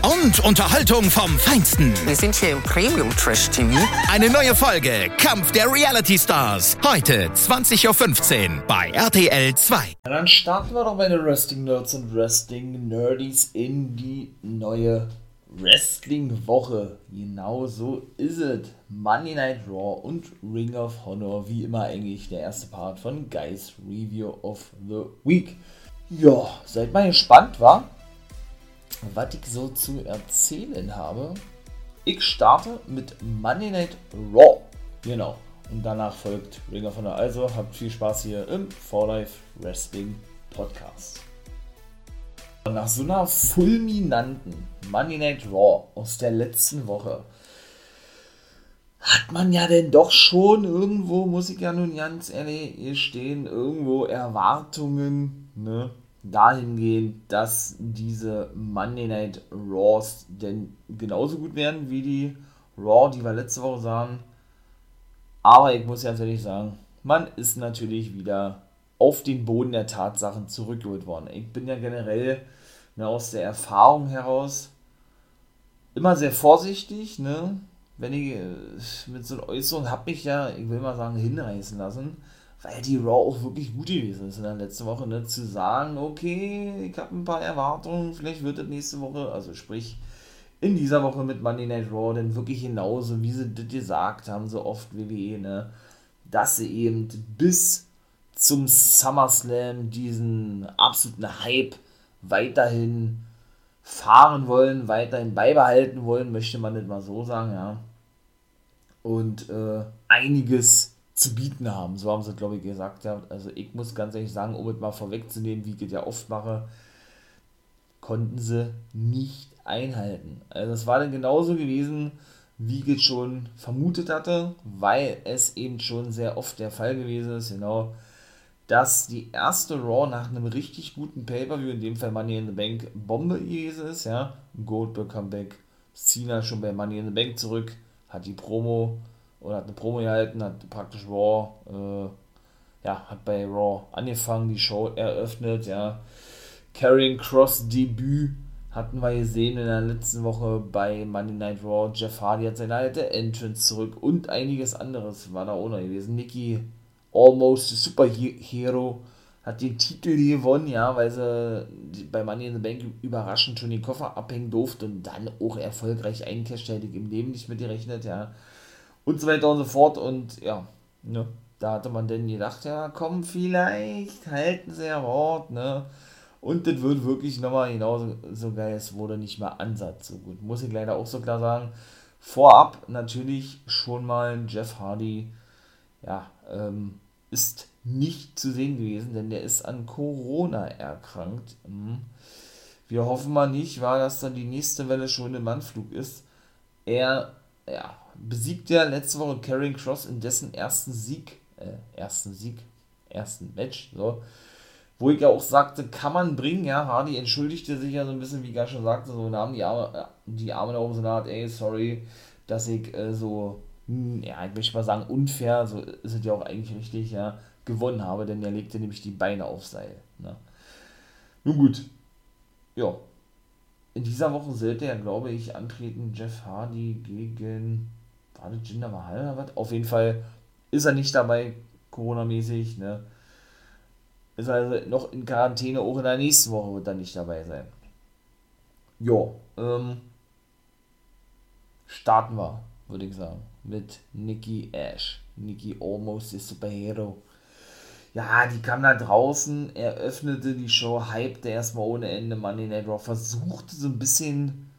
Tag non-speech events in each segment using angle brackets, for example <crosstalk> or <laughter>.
Und Unterhaltung vom Feinsten. Wir sind hier im Premium Trash TV. Eine neue Folge Kampf der Reality Stars. Heute 20.15 Uhr bei RTL 2. Ja, dann starten wir doch meine Wrestling Nerds und Wrestling Nerdies in die neue Wrestling-Woche. Genau so ist es. Monday Night Raw und Ring of Honor, wie immer eigentlich der erste Part von Guys Review of the Week. Ja, seid mal gespannt, wa? Was ich so zu erzählen habe. Ich starte mit Monday Night Raw. Genau. Und danach folgt Ring of Honor. Also habt viel Spaß hier im For Life Wrestling Podcast. Nach so einer fulminanten Monday Night Raw aus der letzten Woche hat man ja denn doch schon irgendwo, muss ich ja nun ganz ehrlich stehen, irgendwo Erwartungen ne, dahingehend, dass diese Monday Night Raws denn genauso gut werden wie die Raw, die wir letzte Woche sahen. Aber ich muss ganz ehrlich sagen, man ist natürlich wieder auf den Boden der Tatsachen zurückgeholt worden. Ich bin ja generell ne, aus der Erfahrung heraus immer sehr vorsichtig, ne? Wenn ich äh, mit so einer Äußerung habe mich ja, ich will mal sagen, hinreißen lassen, weil die Raw auch wirklich gut gewesen ist in der letzten Woche, ne? Zu sagen, okay, ich habe ein paar Erwartungen, vielleicht wird das nächste Woche, also sprich in dieser Woche mit Monday Night Raw dann wirklich genauso, wie sie das gesagt haben, so oft WWE, ne? Dass sie eben bis zum SummerSlam diesen absoluten Hype weiterhin fahren wollen, weiterhin beibehalten wollen, möchte man nicht mal so sagen, ja. Und äh, einiges zu bieten haben, so haben sie, glaube ich, gesagt. Ja. Also ich muss ganz ehrlich sagen, um es mal vorwegzunehmen, wie ich es ja oft mache, konnten sie nicht einhalten. Also es war dann genauso gewesen, wie ich es schon vermutet hatte, weil es eben schon sehr oft der Fall gewesen ist, genau dass die erste Raw nach einem richtig guten Pay-Per-View, in dem Fall Money in the Bank, Bombe gewesen ist, ja. Goldberg Comeback, Cena schon bei Money in the Bank zurück, hat die Promo oder hat eine Promo gehalten, hat praktisch Raw, äh, ja, hat bei Raw angefangen, die Show eröffnet, ja. Carrying Cross Debüt hatten wir gesehen in der letzten Woche bei Monday Night Raw. Jeff Hardy hat seine alte Entrance zurück und einiges anderes war da ohne gewesen. Nikki Almost Superhero hat den Titel gewonnen, ja, weil sie bei Money in the Bank überraschend schon den Koffer abhängen durfte und dann auch erfolgreich eincasht, hätte ich im Leben nicht mit gerechnet, ja. Und so weiter und so fort und ja, ne, da hatte man dann gedacht, ja, komm, vielleicht halten sie ja Wort, ne. Und das wird wirklich nochmal genauso so geil, es wurde nicht mal Ansatz so gut. Muss ich leider auch so klar sagen. Vorab natürlich schon mal Jeff Hardy, ja, ähm, ist nicht zu sehen gewesen, denn der ist an Corona erkrankt. Mhm. Wir hoffen mal nicht, war, dass dann die nächste Welle schon im Mannflug ist. Er ja, besiegt ja letzte Woche Karrion Cross in dessen ersten Sieg, äh, ersten Sieg, ersten Match, so. Wo ich ja auch sagte, kann man bringen, ja, Hardy entschuldigte sich ja so ein bisschen, wie ich sagte, so nahm die Arme, äh, die Arme da oben so eine Art, ey, sorry, dass ich äh, so hm, ja, ich möchte mal sagen, unfair, so ist es ja auch eigentlich richtig, ja, gewonnen habe, denn er legte nämlich die Beine auf Seil. Ne? Nun gut, ja. In dieser Woche sollte er, glaube ich, antreten Jeff Hardy gegen, war das Jinder Mahal oder was? Auf jeden Fall ist er nicht dabei, Corona-mäßig, ne? Ist also noch in Quarantäne, auch in der nächsten Woche wird er nicht dabei sein. Ja, ähm, starten wir, würde ich sagen mit Nikki Ash. Nikki Almost the Superhero. Ja, die kam da draußen, eröffnete die Show, hypte erstmal ohne Ende Money Night Raw, versuchte so ein bisschen,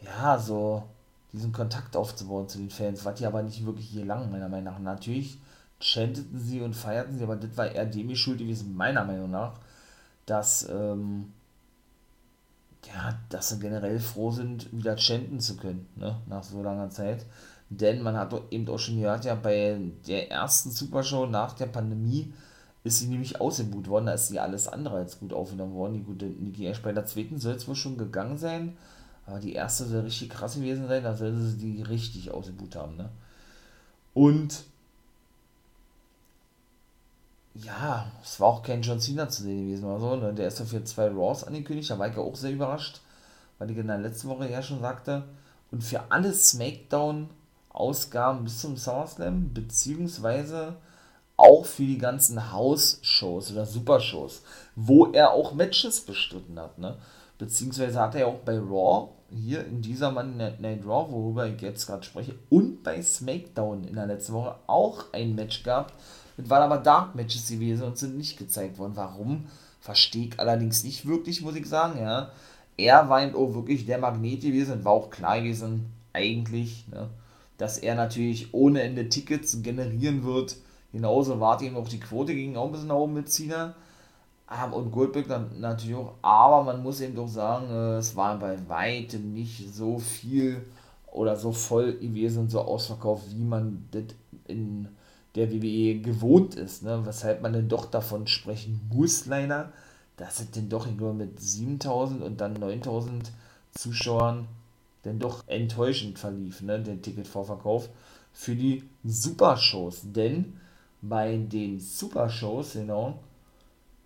ja, so diesen Kontakt aufzubauen zu den Fans, was die aber nicht wirklich hier lang, meiner Meinung nach. Natürlich chanteten sie und feierten sie, aber das war eher Demi schuld gewesen, meiner Meinung nach, dass, ähm, ja, dass sie generell froh sind, wieder chanten zu können, ne, nach so langer Zeit. Denn man hat eben auch schon gehört, ja, bei der ersten Supershow nach der Pandemie ist sie nämlich ausgebucht worden, da ist sie alles andere als gut aufgenommen worden. Die gute Nikki Ash bei der zweiten soll es wohl schon gegangen sein, aber die erste soll richtig krass gewesen sein, da soll sie die richtig ausgebucht haben, ne. Und ja, es war auch kein John Cena zu sehen gewesen oder so, ne? Der ist ja für zwei Raws angekündigt, da war ich ja auch sehr überrascht, weil ich in der letzten Woche ja schon sagte. Und für alle Smackdown-Ausgaben bis zum SummerSlam, beziehungsweise auch für die ganzen House-Shows oder Super-Shows, wo er auch Matches bestritten hat, ne? Beziehungsweise hat er auch bei Raw, hier in dieser Monday Night Raw, worüber ich jetzt gerade spreche, und bei SmackDown in der letzten Woche auch ein Match gehabt, das waren aber Dark Matches gewesen und sind nicht gezeigt worden. Warum? Verstehe ich allerdings nicht wirklich, muss ich sagen, ja. Er war eben auch wirklich der Magnet gewesen und war auch klar gewesen, eigentlich, ne, dass er natürlich ohne Ende Tickets generieren wird. Genauso war ihm auch die Quote ging auch ein bisschen nach oben mit Cena. Und Goldberg dann natürlich auch. Aber man muss eben doch sagen, äh, es war bei weitem nicht so viel oder so voll gewesen und so ausverkauft, wie man das in der WWE gewohnt ist, ne? weshalb man denn doch davon sprechen muss, leider, dass es denn doch nur mit 7000 und dann 9000 Zuschauern denn doch enttäuschend verlief, ne? der Ticketvorverkauf für die Supershows. Denn bei den Supershows, genau,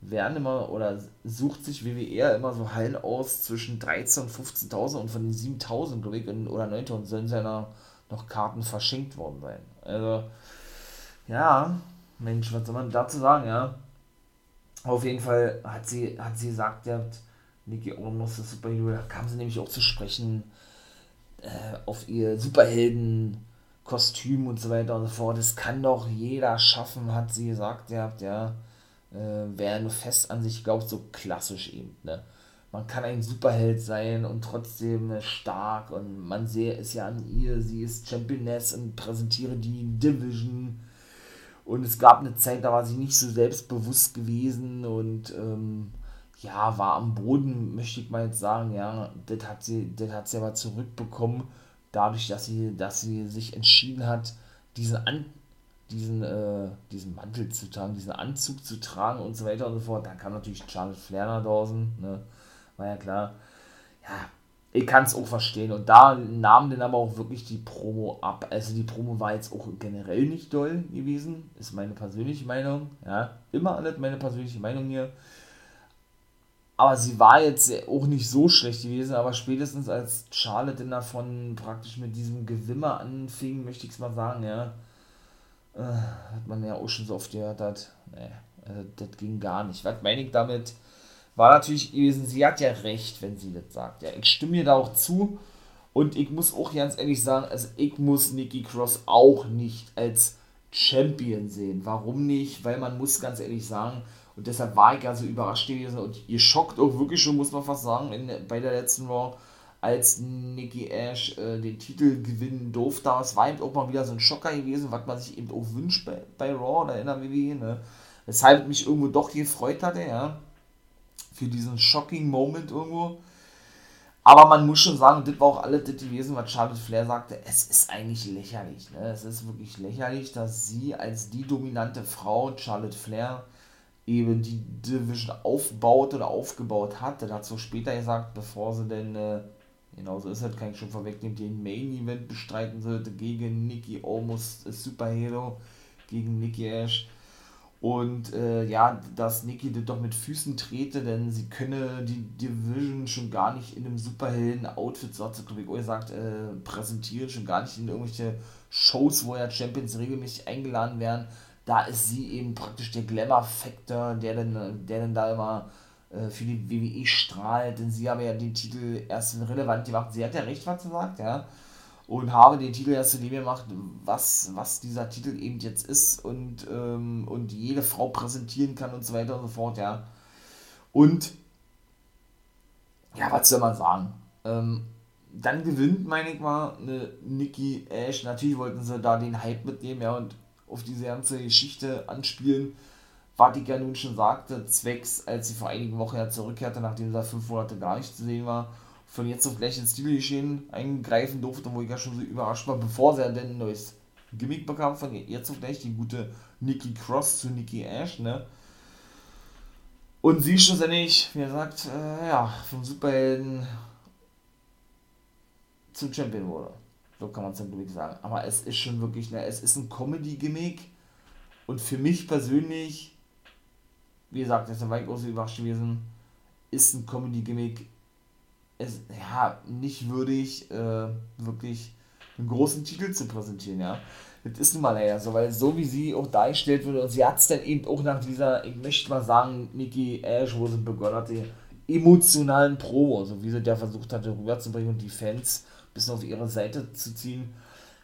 werden immer oder sucht sich WWE immer so heil aus zwischen 13.000 und 15.000 und von den 7.000, glaube ich, oder 9.000 sollen ja noch Karten verschenkt worden sein. Also, ja, Mensch, was soll man dazu sagen, ja? Auf jeden Fall hat sie, hat sie gesagt, ja, Nikki Omos ist Superhero, da kam sie nämlich auch zu sprechen äh, auf ihr Superhelden-Kostüm und so weiter und so fort. Das kann doch jeder schaffen, hat sie gesagt, ja, ja. Äh, wer nur fest an sich glaubt, so klassisch eben, ne? Man kann ein Superheld sein und trotzdem äh, stark und man sehe es ja an ihr, sie ist Championess und präsentiere die Division und es gab eine Zeit, da war sie nicht so selbstbewusst gewesen und ähm, ja, war am Boden, möchte ich mal jetzt sagen, ja, das hat sie, das hat sie aber zurückbekommen, dadurch, dass sie, dass sie sich entschieden hat, diesen An diesen, äh, diesen Mantel zu tragen, diesen Anzug zu tragen und so weiter und so fort. Dann kam natürlich Charlotte Flair nach draußen, ne? War ja klar. Ja, ich kann es auch verstehen. Und da nahm dann aber auch wirklich die Promo ab. Also die Promo war jetzt auch generell nicht doll gewesen. Ist meine persönliche Meinung. Ja, immer alles meine persönliche Meinung hier. Aber sie war jetzt auch nicht so schlecht gewesen. Aber spätestens als Charlotte davon praktisch mit diesem Gewimmer anfing, möchte ich es mal sagen, ja. Äh, hat man ja auch schon so oft gehört hat. Nee, also das ging gar nicht. Was meine ich damit? war natürlich gewesen, sie hat ja recht, wenn sie das sagt. Ja, ich stimme ihr da auch zu. Und ich muss auch ganz ehrlich sagen, also ich muss Nikki Cross auch nicht als Champion sehen. Warum nicht? Weil man muss ganz ehrlich sagen, und deshalb war ich ja so überrascht gewesen und ihr schockt auch wirklich schon, muss man fast sagen, in, bei der letzten Raw, als Nikki Ash äh, den Titel gewinnen durfte. Es war eben auch mal wieder so ein Schocker gewesen, was man sich eben auch wünscht bei, bei Raw oder in der WWE, ne? Weshalb mich irgendwo doch gefreut hatte, ja für diesen shocking Moment irgendwo. Aber man muss schon sagen, das war auch alles das gewesen, was Charlotte Flair sagte, es ist eigentlich lächerlich. Ne? Es ist wirklich lächerlich, dass sie als die dominante Frau, Charlotte Flair, eben die Division aufbaut oder aufgebaut hat. Das hat so später gesagt, bevor sie denn, äh, genau so ist halt, kann ich schon vorwegnehmen, den Main Event bestreiten sollte gegen Nikki Almost Superhero, gegen Nikki Ash. Und äh, ja, dass Nikki das doch mit Füßen trete, denn sie könne die Division schon gar nicht in einem Superhelden-Outfit, so hat sie, glaube ich, gesagt, äh, präsentieren, schon gar nicht in irgendwelche Shows, wo ja Champions regelmäßig eingeladen werden. Da ist sie eben praktisch der Glamour-Factor, der dann, der dann da immer äh, für die WWE strahlt, denn sie habe ja den Titel erst relevant gemacht. Sie hat ja recht, was sie sagt, ja und habe den Titel erst zu dem gemacht, was, was dieser Titel eben jetzt ist und, ähm, und jede Frau präsentieren kann und so weiter und so fort, ja. Und ja, was soll man sagen? Ähm, dann gewinnt, meine ich mal, eine Nikki Ash. Natürlich wollten sie da den Hype mitnehmen, ja, und auf diese ganze Geschichte anspielen, ja nun schon sagte, zwecks, als sie vor einigen Wochen ja zurückkehrte, nachdem sie fünf Monate gar nicht zu sehen war von jetzt auf gleich ins Stilgeschehen eingreifen durfte, wo ich ja schon so überrascht war, bevor sie dann ein neues Gimmick bekam, von jetzt auf gleich die gute Nikki Cross zu Nikki Ash, ne? Und sie schlussendlich, wie gesagt, äh, ja, vom Superhelden zum Champion wurde. So kann man es dann glaube ich sagen. Aber es ist schon wirklich, ne, es ist ein Comedy-Gimmick. Und für mich persönlich, wie gesagt, das ist ein weit groß überrascht gewesen, ist ein Comedy-Gimmick. Ja, nicht würdig, äh, wirklich einen großen Titel zu präsentieren, ja. Das ist nun mal leider so, weil so wie sie auch dargestellt wurde, und sie hat es dann eben auch nach dieser, ich möchte mal sagen, Nikki Ash, wo sie begonnen hatte, emotionalen Promo, so wie sie da versucht hatte, rüberzubringen und die Fans bis auf ihre Seite zu ziehen,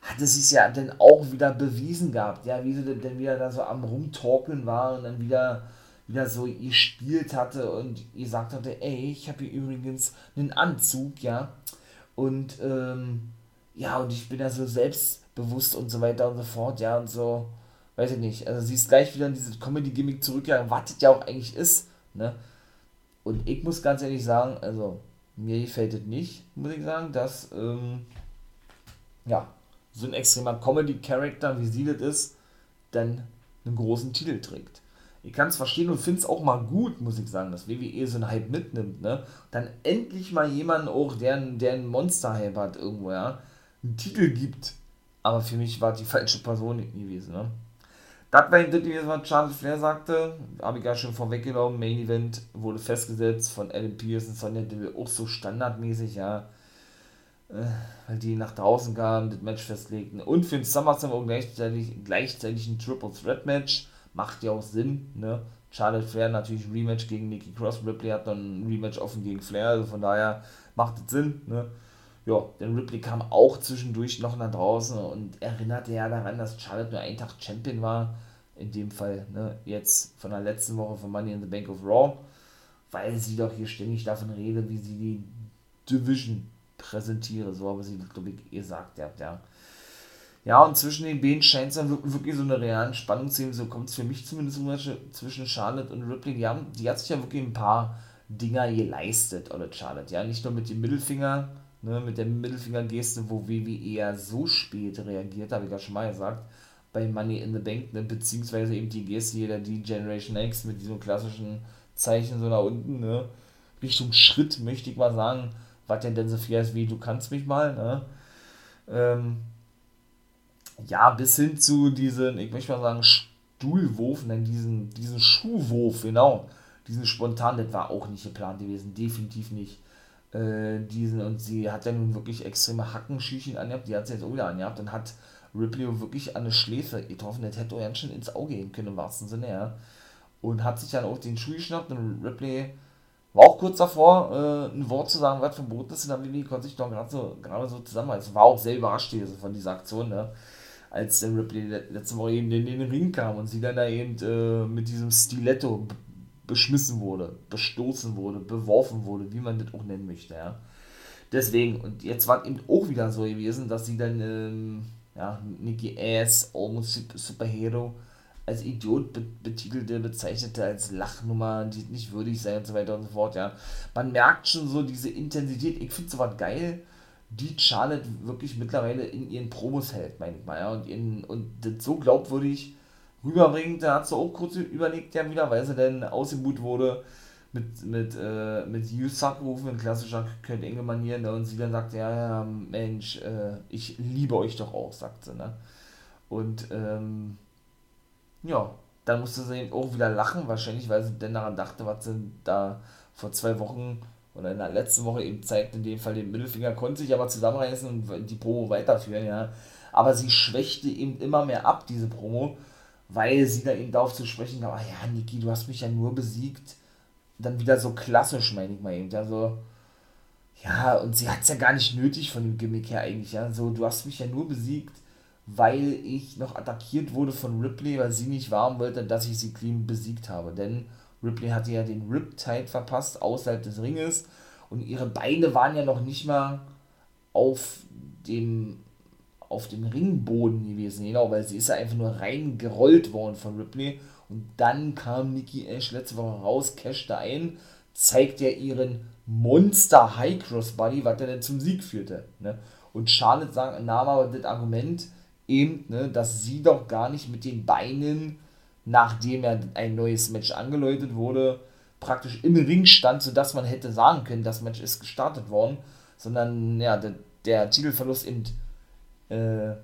hatte sie es ja dann auch wieder bewiesen gehabt, ja, wie sie dann wieder da so am Rumtorkeln war und dann wieder, wieder so gespielt hatte und gesagt hatte, ey, ich habe hier übrigens einen Anzug, ja, und, ähm, ja, und ich bin ja so selbstbewusst und so weiter und so fort, ja, und so, weiß ich nicht, also sie ist gleich wieder in dieses Comedy-Gimmick zurückgegangen, was das ja auch eigentlich ist, ne, und ich muss ganz ehrlich sagen, also, mir gefällt es nicht, muss ich sagen, dass, ähm, ja, so ein extremer Comedy-Charakter, wie sie das ist, dann einen großen Titel trägt. Ich kann es verstehen und finde es auch mal gut, muss ich sagen, dass WWE so einen Hype mitnimmt, ne? Dann endlich mal jemanden auch, der, der einen Monster-Hype hat irgendwo, ja, einen Titel gibt. Aber für mich war die falsche Person gewesen, ne? Das war das gewesen, was Charles Flair sagte. Habe ich ja schon vorweggenommen. Main Event wurde festgesetzt von Adam und Sonja Deville auch so standardmäßig, ja. Äh, weil die nach draußen kamen, das Match festlegten. Und für den SummerSlam auch gleichzeitig, gleichzeitig ein Triple Threat Match. Macht ja auch Sinn, ne? Charlotte Flair natürlich Rematch gegen Nikki Cross. Ripley hat dann ein Rematch offen gegen Flair. Also von daher macht es Sinn, ne? Ja, denn Ripley kam auch zwischendurch noch nach draußen und erinnerte ja daran, dass Charlotte nur einen Tag Champion war. In dem Fall ne, jetzt von der letzten Woche von Money in the Bank of Raw, weil sie doch hier ständig davon redet, wie sie die Division präsentiere. So habe sie, glaube ich, gesagt habt, ja. Ja, und zwischen den beiden scheint es dann wirklich so eine reale Spannung zu geben. So kommt es für mich zumindest zwischen Charlotte und Ripley. Die, haben, die hat sich ja wirklich ein paar Dinger geleistet, oder Charlotte. Ja, nicht nur mit dem Mittelfinger ne, mit der Mittelfingergeste, wo WWE ja so spät reagiert, habe ich ja schon mal gesagt, bei Money in the Bank, ne, beziehungsweise eben die Geste hier, der die Generation X mit diesem klassischen Zeichen so nach unten, ne, Richtung Schritt, möchte ich mal sagen, was denn denn so viel ist wie du kannst mich mal, ne, ähm, ja, bis hin zu diesen, ich möchte mal sagen, Stuhlwurf, nein, diesen, diesen Schuhwurf, genau, diesen spontan, das war auch nicht geplant gewesen, definitiv nicht äh, diesen, und sie hat ja nun wirklich extreme Hackenschüchen angehabt, die hat sie jetzt auch wieder angehabt und hat Ripley wirklich an eine Schläfe getroffen, das hätte auch ganz schön ins Auge gehen können, im wahrsten Sinne, ja. Und hat sich dann auch den Schuh geschnappt und Ripley war auch kurz davor, äh, ein Wort zu sagen, was verboten ist, und dann Vivi konnte sich doch gerade so, gerade so zusammenreißen. War auch sehr überrascht von dieser Aktion, ne? als dann Ripley letzte Woche eben in den Ring kam und sie dann da eben äh, mit diesem Stiletto beschmissen wurde, bestoßen wurde, beworfen wurde, wie man das auch nennen möchte, ja. Deswegen, und jetzt war eben auch wieder so gewesen, dass sie dann, ähm, ja, Nikki Ass, Almost Superhero, als Idiot betitelte, bezeichnete, als Lachnummer, die nicht würdig sei und so weiter und so fort, ja. Man merkt schon so diese Intensität, ich finde sowas geil, die Charlotte wirklich mittlerweile in ihren Promos hält, meine ich mal, ja, und, in, und das so glaubwürdig, rüberbringt. Da hat sie auch kurz überlegt, ja wieder, weil sie dann ausgebucht wurde mit, mit, äh, mit You Suck rufen in klassischer Kurt Engel Manier. Ne? Und sie dann sagt, ja, Mensch, äh, ich liebe euch doch auch, sagt sie. Ne? Und ähm, ja, dann musste sie eben auch wieder lachen, wahrscheinlich, weil sie dann daran dachte, was sie da vor zwei Wochen oder in der letzten Woche eben zeigt, in dem Fall den Mittelfinger, konnte sich aber zusammenreißen und die Promo weiterführen, ja. Aber sie schwächte eben immer mehr ab, diese Promo weil sie da eben darauf zu sprechen kam, ah ja, Niki, du hast mich ja nur besiegt. Dann wieder so klassisch, meine ich mal eben. Ja, so, ja, und sie hat es ja gar nicht nötig von dem Gimmick her eigentlich. Ja, so, du hast mich ja nur besiegt, weil ich noch attackiert wurde von Ripley, weil sie nicht warm wollte, dass ich sie clean besiegt habe. Denn Ripley hatte ja den Riptide verpasst außerhalb des Ringes und ihre Beine waren ja noch nicht mal auf dem auf dem Ringboden gewesen, genau, weil sie ist ja einfach nur reingerollt worden von Ripley und dann kam Nikki Ash letzte Woche raus, cashte ein, zeigt er ihren Monster High Cross Body, was er denn zum Sieg führte. Ne? Und Charlotte sagt, nahm aber das Argument eben, ne, dass sie doch gar nicht mit den Beinen, nachdem er ein neues Match angeläutet wurde, praktisch im Ring stand, sodass man hätte sagen können, das Match ist gestartet worden, sondern ja, der, der Titelverlust eben äh,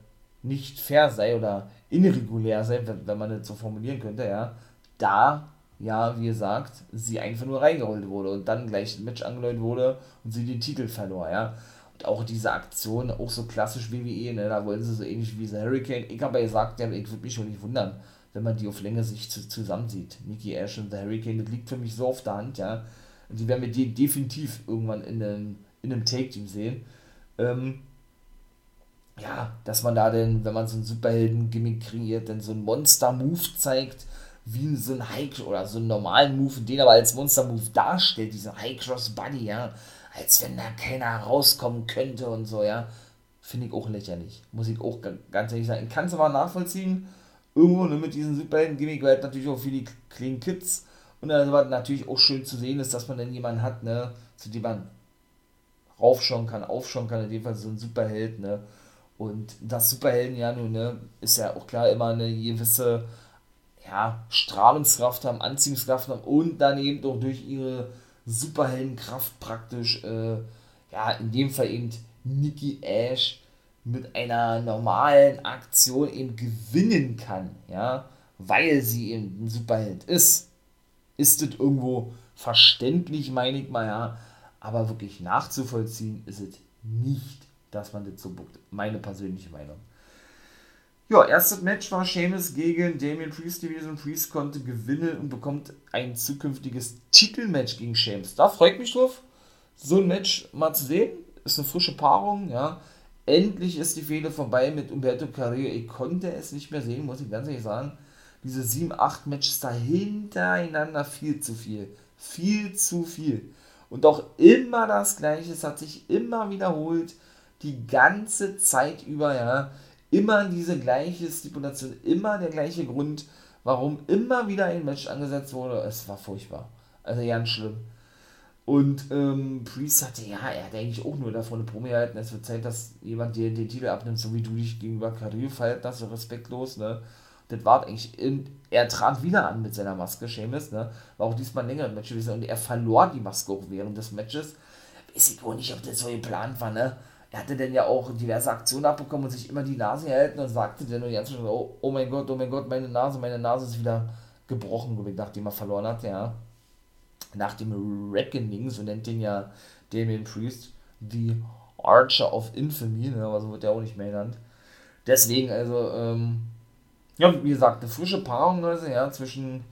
nicht fair sei oder irregulär sei, wenn, wenn man das so formulieren könnte, ja, da ja, wie gesagt, sie einfach nur reingeholt wurde und dann gleich ein Match angeläutet wurde und sie den Titel verlor, ja. Und auch diese Aktion, auch so klassisch WWE, ne, da wollen sie so ähnlich wie diese Hurricane. Ich habe ja gesagt, ja, ich würde mich schon nicht wundern, wenn man die auf Länge sich zu, zusammensieht. Nikki Ash und The Hurricane, das liegt für mich so auf der Hand, ja. Und die werden wir definitiv irgendwann in einem, in einem Take-Team sehen. Ähm, ja, dass man da denn, wenn man so einen Superhelden-Gimmick kreiert, dann so einen Monster-Move zeigt, wie so ein High oder so einen normalen Move, den aber als Monster-Move darstellt, diesen High Cross Buddy, ja, als wenn da keiner rauskommen könnte und so, ja, finde ich auch lächerlich. Muss ich auch ganz ehrlich sagen. Ich kann es aber nachvollziehen, irgendwo ne, mit diesem Superhelden-Gimmick, weil natürlich auch für die Kids und dann war natürlich auch schön zu sehen ist, dass man dann jemanden hat, ne, zu dem man raufschauen kann, aufschauen kann, in dem Fall so ein Superheld, ne, und das Superhelden ja nun, ne, ist ja auch klar immer eine gewisse ja, Strahlungskraft haben, Anziehungskraft haben und dann eben auch durch ihre Superheldenkraft praktisch, äh, ja, in dem Fall eben Nikki Ash mit einer normalen Aktion eben gewinnen kann, ja, weil sie eben ein Superheld ist. Ist das irgendwo verständlich, meine ich mal, ja, aber wirklich nachzuvollziehen ist es nicht, dass man das so buckt. Meine persönliche Meinung. Ja, erstes Match war Sheamus gegen Damien Priest gewesen. Priest konnte gewinnen und bekommt ein zukünftiges Titelmatch gegen Sheamus. Da freut mich drauf, so ein Match mal zu sehen. Ist eine frische Paarung, ja. Endlich ist die Fehde vorbei mit Umberto Carrillo. Ich konnte es nicht mehr sehen, muss ich ganz ehrlich sagen. Diese 7-8 Matches da hintereinander viel zu viel. Viel zu viel. Und auch immer das Gleiche. Es hat sich immer wiederholt. Die ganze Zeit über, ja immer diese gleiche Stipulation, immer der gleiche Grund, warum immer wieder ein Match angesetzt wurde. Es war furchtbar. Also ganz schlimm. Und ähm, Priest sagte, ja, er hat eigentlich auch nur davon eine Promi gehalten. Es wird Zeit, dass jemand dir den Titel abnimmt, so wie du dich gegenüber Carrillo verhalten hast, so respektlos, ne? Das war eigentlich, in, er trat wieder an mit seiner Maske, Seamus, ne? War auch diesmal ein längeres Match gewesen und er verlor die Maske auch während des Matches. Weiß ich wohl nicht, ob das so geplant war, ne? Er hatte dann ja auch diverse Aktionen abbekommen und sich immer die Nase gehalten und sagte dann nur die ganze Zeit, oh, oh mein Gott, oh mein Gott, meine Nase, meine Nase ist wieder gebrochen, nachdem er verloren hat, ja. Nach dem Reckoning, so nennt den ja Damien Priest, die Archer of Infamy, ne, aber so wird der auch nicht mehr genannt. Deswegen, also, ähm, ja, wie gesagt, eine frische Paarung, also, ja, zwischen,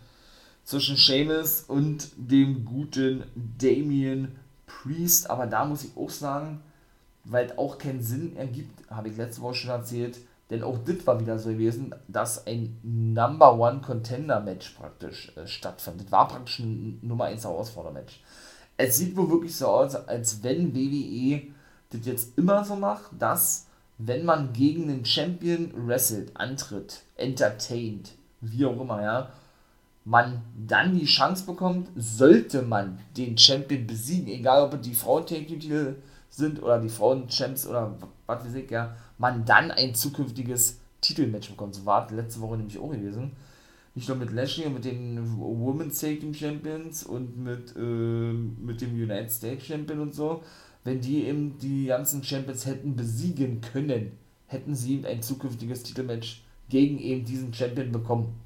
zwischen Seamus und dem guten Damien Priest, aber da muss ich auch sagen, weil auch keinen Sinn ergibt, habe ich letzte Woche schon erzählt, denn auch das war wieder so gewesen, dass ein Number One Contender Match praktisch äh, stattfand. War praktisch ein Nummer 1 Herausforder-Match. Es sieht wohl wirklich so aus, als wenn WWE das jetzt immer so macht, dass, wenn man gegen einen Champion wrestelt, antritt, entertaint, wie auch immer, ja, man dann die Chance bekommt, sollte man den Champion besiegen, egal ob er die Frauen-Take-Titel sind oder die Frauen-Champs oder was weiß ich, ja, man dann ein zukünftiges Titelmatch bekommt. So war letzte Woche nämlich auch gewesen. Nicht nur mit Lashley und mit den Women's Tag Team Champions und mit, äh, mit dem United States Champion und so. Wenn die eben die ganzen Champions hätten besiegen können, hätten sie ein zukünftiges Titelmatch gegen eben diesen Champion bekommen.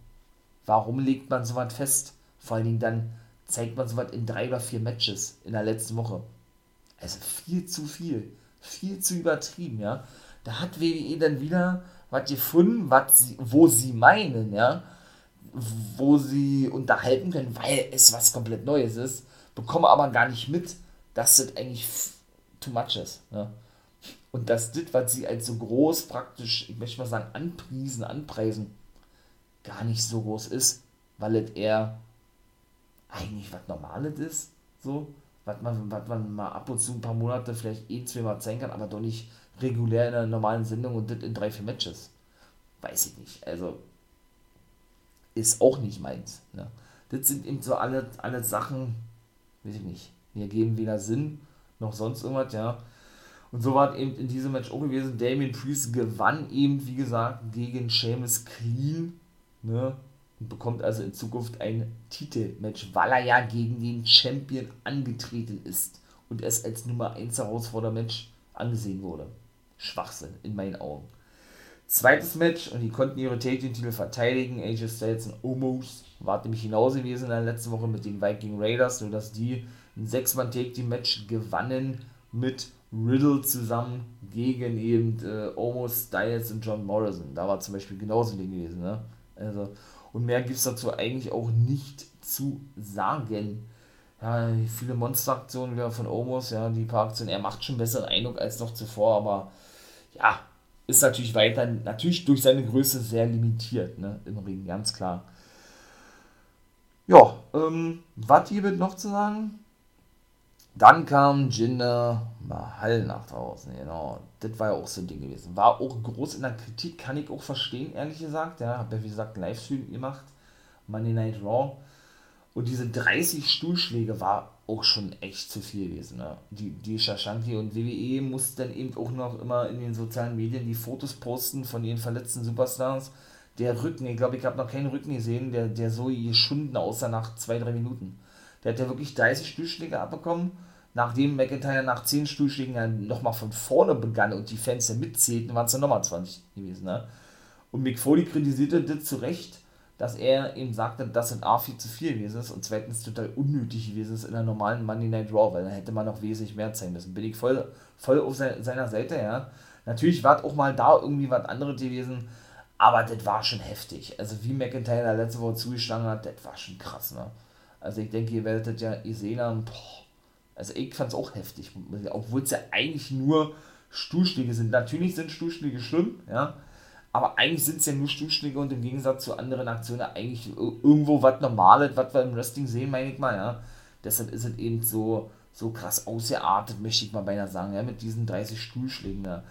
Warum legt man sowas fest? Vor allen Dingen dann zeigt man sowas in drei oder vier Matches in der letzten Woche. Also viel zu viel. Viel zu übertrieben, ja. Da hat WWE dann wieder was gefunden, was sie, wo sie meinen, ja. Wo sie unterhalten können, weil es was komplett Neues ist. Bekommen aber gar nicht mit, dass das eigentlich too much ist. Ja. Und dass das, was sie als so groß praktisch, ich möchte mal sagen, anpriesen, anpreisen, gar nicht so groß ist, weil es eher eigentlich was Normales ist. So was man, was man mal ab und zu ein paar Monate vielleicht eh zweimal zeigen kann, aber doch nicht regulär in einer normalen Sendung und das in drei, vier Matches. Weiß ich nicht. Also ist auch nicht meins. Ne? Das sind eben so alle, alle Sachen, weiß ich nicht, die ergeben weder Sinn noch sonst irgendwas, ja. Und so war es eben in diesem Match auch gewesen. Damien Priest gewann eben, wie gesagt, gegen Seamus Clean, ne? Und bekommt also in Zukunft ein Titelmatch, weil er ja gegen den Champion angetreten ist und es als Nummer 1 Herausfordermatch angesehen wurde. Schwachsinn, in meinen Augen. Zweites Match und die konnten ihre Take Titel verteidigen. AJ Styles und Omos war nämlich genauso gewesen in der letzten Woche mit den Viking Raiders, nur dass die ein 6-Mann Take Team Match gewannen mit Riddle zusammen gegen eben äh, Omos, Styles und John Morrison. Da war zum Beispiel genauso Ding gewesen. Ne? Also, und mehr gibt es dazu eigentlich auch nicht zu sagen. Ja, viele Monsteraktionen wieder von Omos, ja, die paar Aktionen. Er macht schon besseren Eindruck als noch zuvor, aber ja, ist natürlich weiter, natürlich durch seine Größe sehr limitiert, ne, im Ring, ganz klar. Ja, ähm, was hier wird noch zu sagen? Dann kam Jinder Mahal nach draußen, genau. Das war ja auch so ein Ding gewesen. War auch groß in der Kritik, kann ich auch verstehen, ehrlich gesagt. Ja, habe ja wie gesagt Livestream gemacht, Monday Night Raw. Und diese 30 Stuhlschläge war auch schon echt zu viel gewesen. Ne? Die, die Shashanki und WWE mussten dann eben auch noch immer in den sozialen Medien die Fotos posten von den verletzten Superstars. Der Rücken, ich glaube, ich habe noch keinen Rücken gesehen, der, der so geschunden aussah nach zwei, drei Minuten. Der hat ja wirklich 30 Stuhlschläge abbekommen nachdem McIntyre nach 10 Stuhlschlägen dann nochmal von vorne begann und die Fans dann mitzählten, waren es dann nochmal 20 gewesen. Ne? Und Mick Foley kritisierte das zu Recht, dass er eben sagte, dass in A viel zu viel gewesen ist und zweitens total unnötig gewesen ist in der normalen Monday Night Raw, weil da hätte man noch wesentlich mehr zeigen müssen. Bin ich voll, voll auf seiner Seite, ja. Natürlich war auch mal da irgendwie was anderes gewesen, aber das war schon heftig. Also wie McIntyre da letzte Woche zugeschlagen hat, das war schon krass, ne? Also ich denke, ihr werdet das ja ihr sehen haben, boah, also ich fand es auch heftig, obwohl es ja eigentlich nur Stuhlschläge sind. Natürlich sind Stuhlschläge schlimm, ja, aber eigentlich sind es ja nur Stuhlschläge und im Gegensatz zu anderen Aktionen eigentlich irgendwo was Normales, was wir im Wrestling sehen, meine ich mal, ja. Deshalb ist es eben so, so krass ausgeartet, möchte ich mal beinahe sagen, ja, mit diesen 30 Stuhlschlägen da.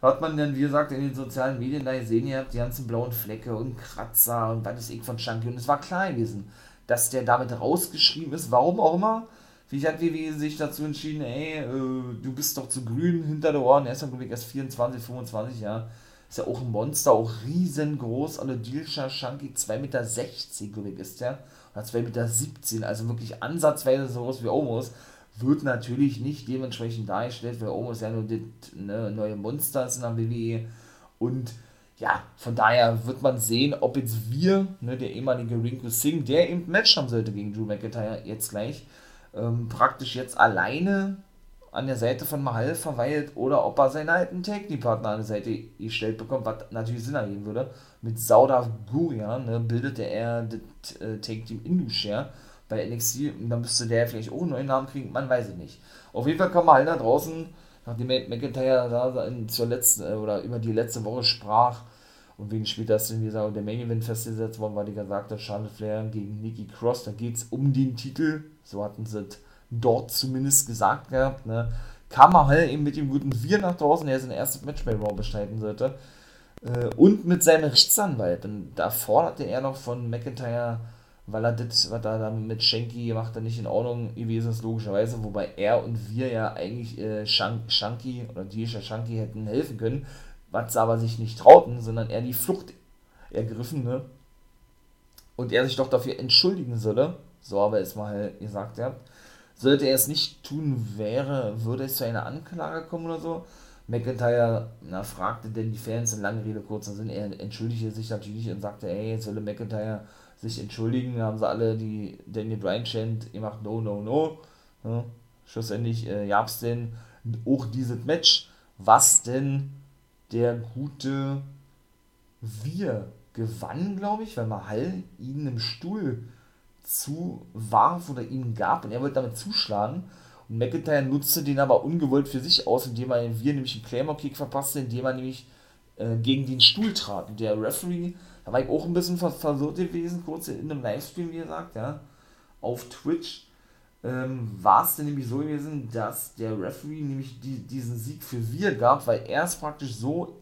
Hat man dann, wie gesagt, in den sozialen Medien da gesehen, ihr habt die ganzen blauen Flecke und Kratzer und was ist ich von Chunky und es war klar gewesen, dass der damit rausgeschrieben ist, warum auch immer, wie hat WWE sich dazu entschieden, ey, äh, du bist doch zu grün hinter der Ohren, er ist ja glaube ich erst 24, 25, ja. Ist ja auch ein Monster, auch riesengroß, alle Dilsha Shanky, 2,60 Meter, glaube ich, ist der. Oder 2,17 Meter, also wirklich ansatzweise so groß wie Omos. Wird natürlich nicht dementsprechend dargestellt, weil Omos ja nur das ne, neue Monster ist in der WWE. Und ja, von daher wird man sehen, ob jetzt wir, ne, der ehemalige Rinku Singh, der eben Match haben sollte gegen Drew McIntyre, jetzt gleich, ähm, praktisch jetzt alleine an der Seite von Mahal verweilt oder ob er seinen alten Technikpartner an der Seite gestellt bekommt, was natürlich Sinn ergeben würde. Mit Saudav Gurian ne, bildete er das äh, Take-Team Indushare bei NXT und dann müsste der vielleicht auch einen neuen Namen kriegen, man weiß es nicht. Auf jeden Fall kam Mahal da draußen, nachdem McIntyre da zur letzten, äh, oder über die letzte Woche sprach, und wegen später ist dann wieder der Main Event festgesetzt worden, weil die gesagt hat, Charlotte Flair gegen Nikki Cross, da geht es um den Titel. So hatten sie dort zumindest gesagt gehabt. Ne? Kam halt eben mit dem guten Wir nach draußen, der sein erstes Match bei Raw bestreiten sollte. Äh, und mit seinem Rechtsanwalt. Und da forderte er noch von McIntyre, weil er das, was er da mit Shanky gemacht hat, nicht in Ordnung gewesen ist, logischerweise. Wobei er und wir ja eigentlich äh, Shanky oder Disha Shanky hätten helfen können was sie aber sich nicht trauten, sondern er die Flucht ergriffen, ne? Und er sich doch dafür entschuldigen solle, so aber es mal gesagt ja. Sollte er es nicht tun, wäre, würde es zu einer Anklage kommen oder so. McIntyre na, fragte denn die Fans in lange Rede, kurzer Sinn, er entschuldigte sich natürlich und sagte, ey, jetzt solle McIntyre sich entschuldigen, da haben sie alle die Daniel Bryan chant gemacht, no, no, no. Ja, schlussendlich äh, gab es denn auch dieses Match, was denn der gute Wir gewann, glaube ich, weil Mahal ihn im Stuhl zu warf oder ihn gab und er wollte damit zuschlagen. Und McIntyre nutzte den aber ungewollt für sich aus, indem er Wir nämlich einen Claymore-Kick verpasste, indem er nämlich äh, gegen den Stuhl trat. Und der Referee, da war ich auch ein bisschen verwirrt gewesen, kurz in einem Livestream, wie gesagt, ja, auf Twitch ähm, war es denn nämlich so gewesen, dass der Referee nämlich die, diesen Sieg für wir gab, weil er es praktisch so,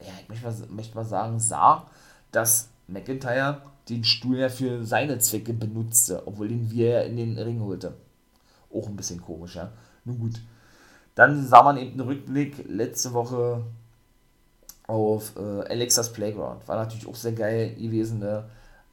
ja, ich möchte mal, möchte mal sagen, sah, dass McIntyre den Stuhl ja für seine Zwecke benutzte, obwohl den wir ja in den Ring holte. auch ein bisschen komisch, ja. Nun gut. Dann sah man eben einen Rückblick letzte Woche auf äh, Alexas Playground. War natürlich auch sehr geil gewesen, ne?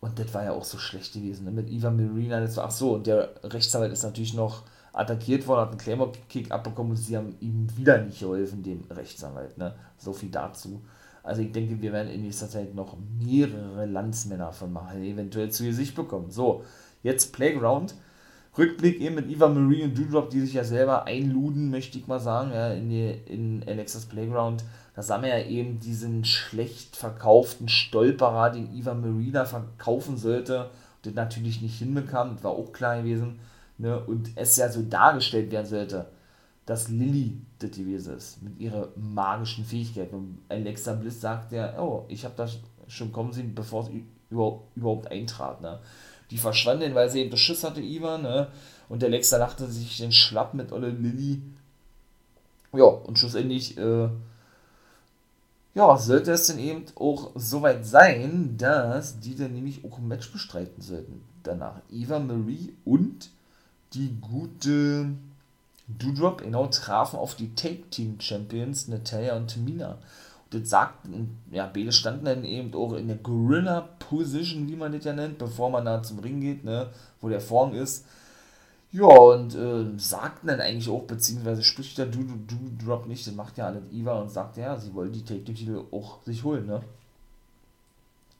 Und das war ja auch so schlecht gewesen, ne? Mit Ivan Marina. Das war, ach so, und der Rechtsanwalt ist natürlich noch attackiert worden, hat einen Claymore-Kick abbekommen und sie haben ihm wieder nicht geholfen, dem Rechtsanwalt, ne? So viel dazu. Also ich denke, wir werden in nächster Zeit noch mehrere Landsmänner von Mahal eventuell zu Gesicht bekommen. So, jetzt Playground. Rückblick eben mit Eva Marie und Doudrop, die sich ja selber einluden, möchte ich mal sagen, ja, in, die, in Alexas Playground. Da sah man ja eben diesen schlecht verkauften Stolperer, den Eva Marie da verkaufen sollte, den natürlich nicht hinbekam, das war auch klar gewesen. Ne? Und es ja so dargestellt werden sollte, dass Lilly das gewesen ist, mit ihrer magischen Fähigkeit. Und Alexa Bliss sagt ja, oh, ich habe das schon kommen sehen, bevor es überhaupt, eintrat. Ne? Die verschwanden, weil sie eben Beschiss hatte, Ivan, ne? Und Alexa lachte sich den Schlapp mit Olle Lilly. Ja, und schlussendlich, äh, ja, sollte es dann eben auch soweit sein, dass die dann nämlich auch ein Match bestreiten sollten. Danach Eva Marie und die gute Doudrop genau trafen auf die Take Team Champions Natalia und Tamina. Und das sagten, ja, beide standen dann eben auch in der Gorilla Position, wie man das ja nennt, bevor man da zum Ring geht, ne, wo der Vorhang ist. Ja, und äh, sagten dann eigentlich auch, beziehungsweise spricht der Doudrop nicht, den macht ja alles Eva und sagt, ja, sie wollen die Take Titel auch sich holen, ne.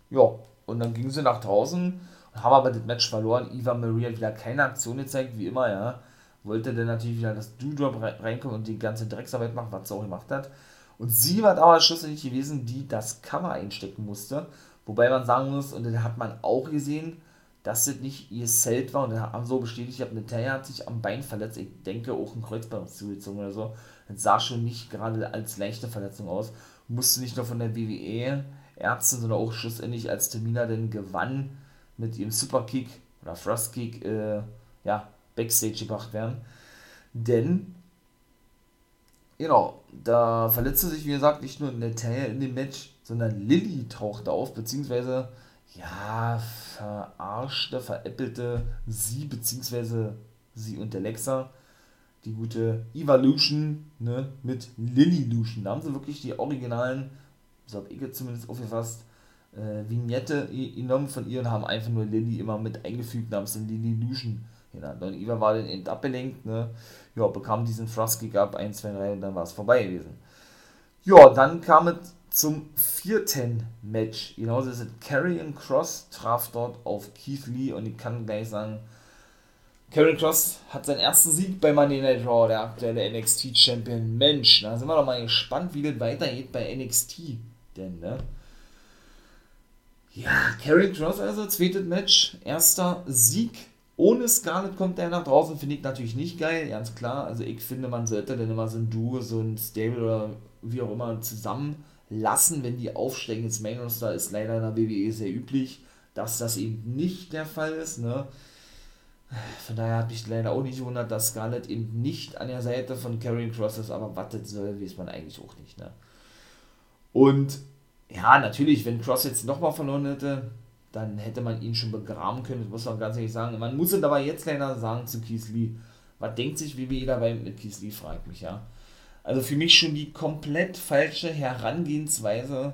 Ja, und dann gingen sie nach draußen und haben aber das Match verloren. Eva Marie hat wieder keine Aktion gezeigt, wie immer, ja wollte dann natürlich wieder das Doodrop reinkommen und die ganze Drecksarbeit machen, was sie auch gemacht hat. Und sie war aber schlussendlich gewesen, die das Cover einstecken musste. Wobei man sagen muss, und dann hat man auch gesehen, dass das nicht ihr Zelt war. Und dann haben so bestätigt, ich habe Natalia hat sich am Bein verletzt. Ich denke auch ein Kreuzband zugezogen oder so. Das sah schon nicht gerade als leichte Verletzung aus. Musste nicht nur von der WWE Ärztin, sondern auch schlussendlich als Termina denn gewann mit ihrem Superkick oder Thrustkick, äh, ja, Backstage gebracht werden. Denn, genau, da verletzte sich, wie gesagt, nicht nur Natalia in dem Match, sondern Lilly tauchte auf, beziehungsweise, ja, verarschte, veräppelte sie, beziehungsweise sie und Alexa, die gute Evolution, ne, mit Lilly-Lution. Da haben sie wirklich die originalen, so habe ich jetzt zumindest aufgefasst, äh, Vignette genommen von ihr und haben einfach nur Lilly immer mit eingefügt und haben es in Lilly-Lution genannt. Und Iva war dann eben abgelenkt, ne? Ja, bekam diesen Thrust-Kick ab, 1, 2, 3 und dann war es vorbei gewesen. Ja, dann kam es zum vierten Match. Genauso ist es. Karrion Cross traf dort auf Keith Lee und ich kann gleich sagen, Karrion Cross hat seinen ersten Sieg bei Monday Night Raw, der aktuelle NXT-Champion. Mensch, da sind wir doch mal gespannt, wie das weitergeht bei NXT. Denn, ne? Ja, Karrion Cross also, zweites Match, erster Sieg ohne Scarlett kommt der nach draußen, finde ich natürlich nicht geil, ganz klar. Also ich finde, man sollte dann immer so ein Duo, so ein Stable oder wie auch immer zusammenlassen, wenn die aufsteigen ins Main Roster, ist leider in der WWE sehr üblich, dass das eben nicht der Fall ist, ne. Von daher hat mich leider auch nicht gewundert, dass Scarlett eben nicht an der Seite von Karrion Cross ist, aber was das soll, weiß man eigentlich auch nicht, ne. Und ja, natürlich, wenn Cross jetzt nochmal verloren hätte, dann hätte man ihn schon begraben können, das muss man ganz ehrlich sagen. Man muss es aber jetzt leider sagen zu Keith Lee. Was denkt sich WWE dabei mit Keith Lee, fragt mich ja. Also für mich schon die komplett falsche Herangehensweise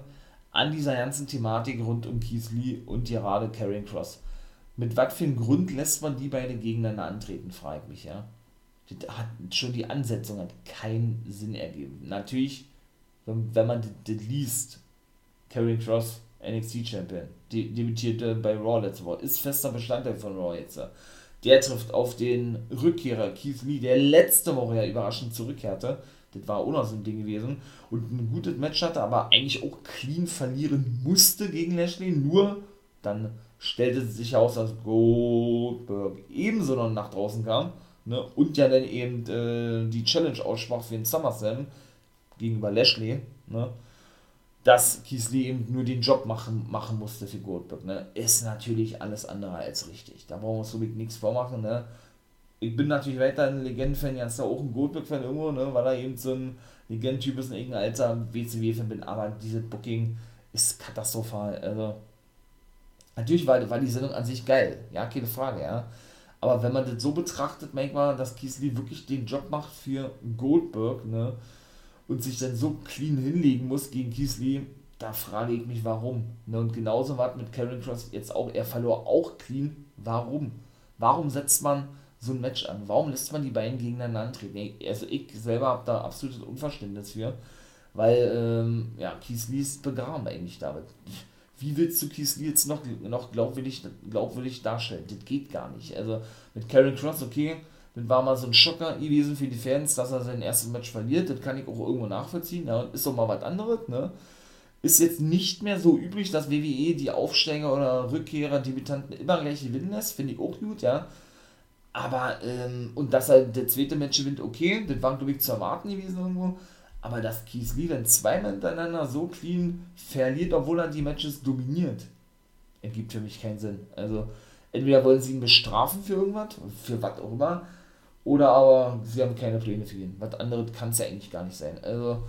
an dieser ganzen Thematik rund um Keith Lee und gerade Karrion Cross. Mit was für einem Grund lässt man die beiden gegeneinander antreten, fragt mich ja. Das hat schon die Ansetzung hat keinen Sinn ergeben. Natürlich, wenn, wenn man das, liest, Karrion Cross NXT Champion, De debütierte bei Raw letzte Woche, ist fester Bestandteil von Raw jetzt. Der trifft auf den Rückkehrer Keith Lee, der letzte Woche ja überraschend zurückkehrte. Das war auch noch so ein Ding gewesen. Und ein gutes Match hatte, aber eigentlich auch clean verlieren musste gegen Lashley. Nur dann stellte sich heraus, dass Goldberg ebenso noch nach draußen kam. Ne? Und ja dann eben äh, die Challenge aussprach für den SummerSlam gegenüber Lashley. Ne? dass Kiesli eben nur den Job machen, machen musste für Goldberg, ne, ist natürlich alles andere als richtig. Da brauchen wir uns somit nichts vormachen, ne. Ich bin natürlich weiter ein Legenden-Fan, ja, ist auch ein Goldberg-Fan irgendwo, ne, weil er eben so ein Legenden-Typ ist, ein irgendein alter WCW-Fan bin, aber dieses Booking ist katastrophal, also natürlich war, war die Sendung an sich geil, ja, keine Frage, ja, Aber wenn man das so betrachtet, merkt man, dass Lee wirklich den Job macht für Goldberg, ne? Und sich dann so clean hinlegen muss gegen Lee, da frage ich mich, warum. Ne? Und genauso war es mit Karen Cross jetzt auch, er verlor auch clean. Warum? Warum setzt man so ein Match an? Warum lässt man die beiden gegeneinander antreten? Also ich selber habe da absolutes Unverständnis für, weil, ähm, ja, Keith Lee ist begraben eigentlich damit wie willst du Keith Lee jetzt noch, noch glaubwürdig, glaubwürdig darstellen? Das geht gar nicht. Also mit Karen Cross, okay, das war mal so ein Schocker gewesen für die Fans, dass er sein erstes Match verliert. Das kann ich auch irgendwo nachvollziehen. Ja, ist doch mal was anderes, ne? Ist jetzt nicht mehr so üblich, dass WWE die Aufsteiger oder Rückkehrer, Debütanten immer gleich gewinnen lässt. Finde ich auch gut, ja. Aber, ähm, und dass er der zweite Match gewinnt, okay, das war, glaube ich, zu erwarten gewesen irgendwo. Aber dass Keith Lee dann zweimal hintereinander so clean verliert, obwohl er die Matches dominiert, ergibt für mich keinen Sinn. Also, entweder wollen sie ihn bestrafen für irgendwas, für was auch immer, oder aber sie haben keine Pläne für ihn. Was anderes kann es ja eigentlich gar nicht sein. Also,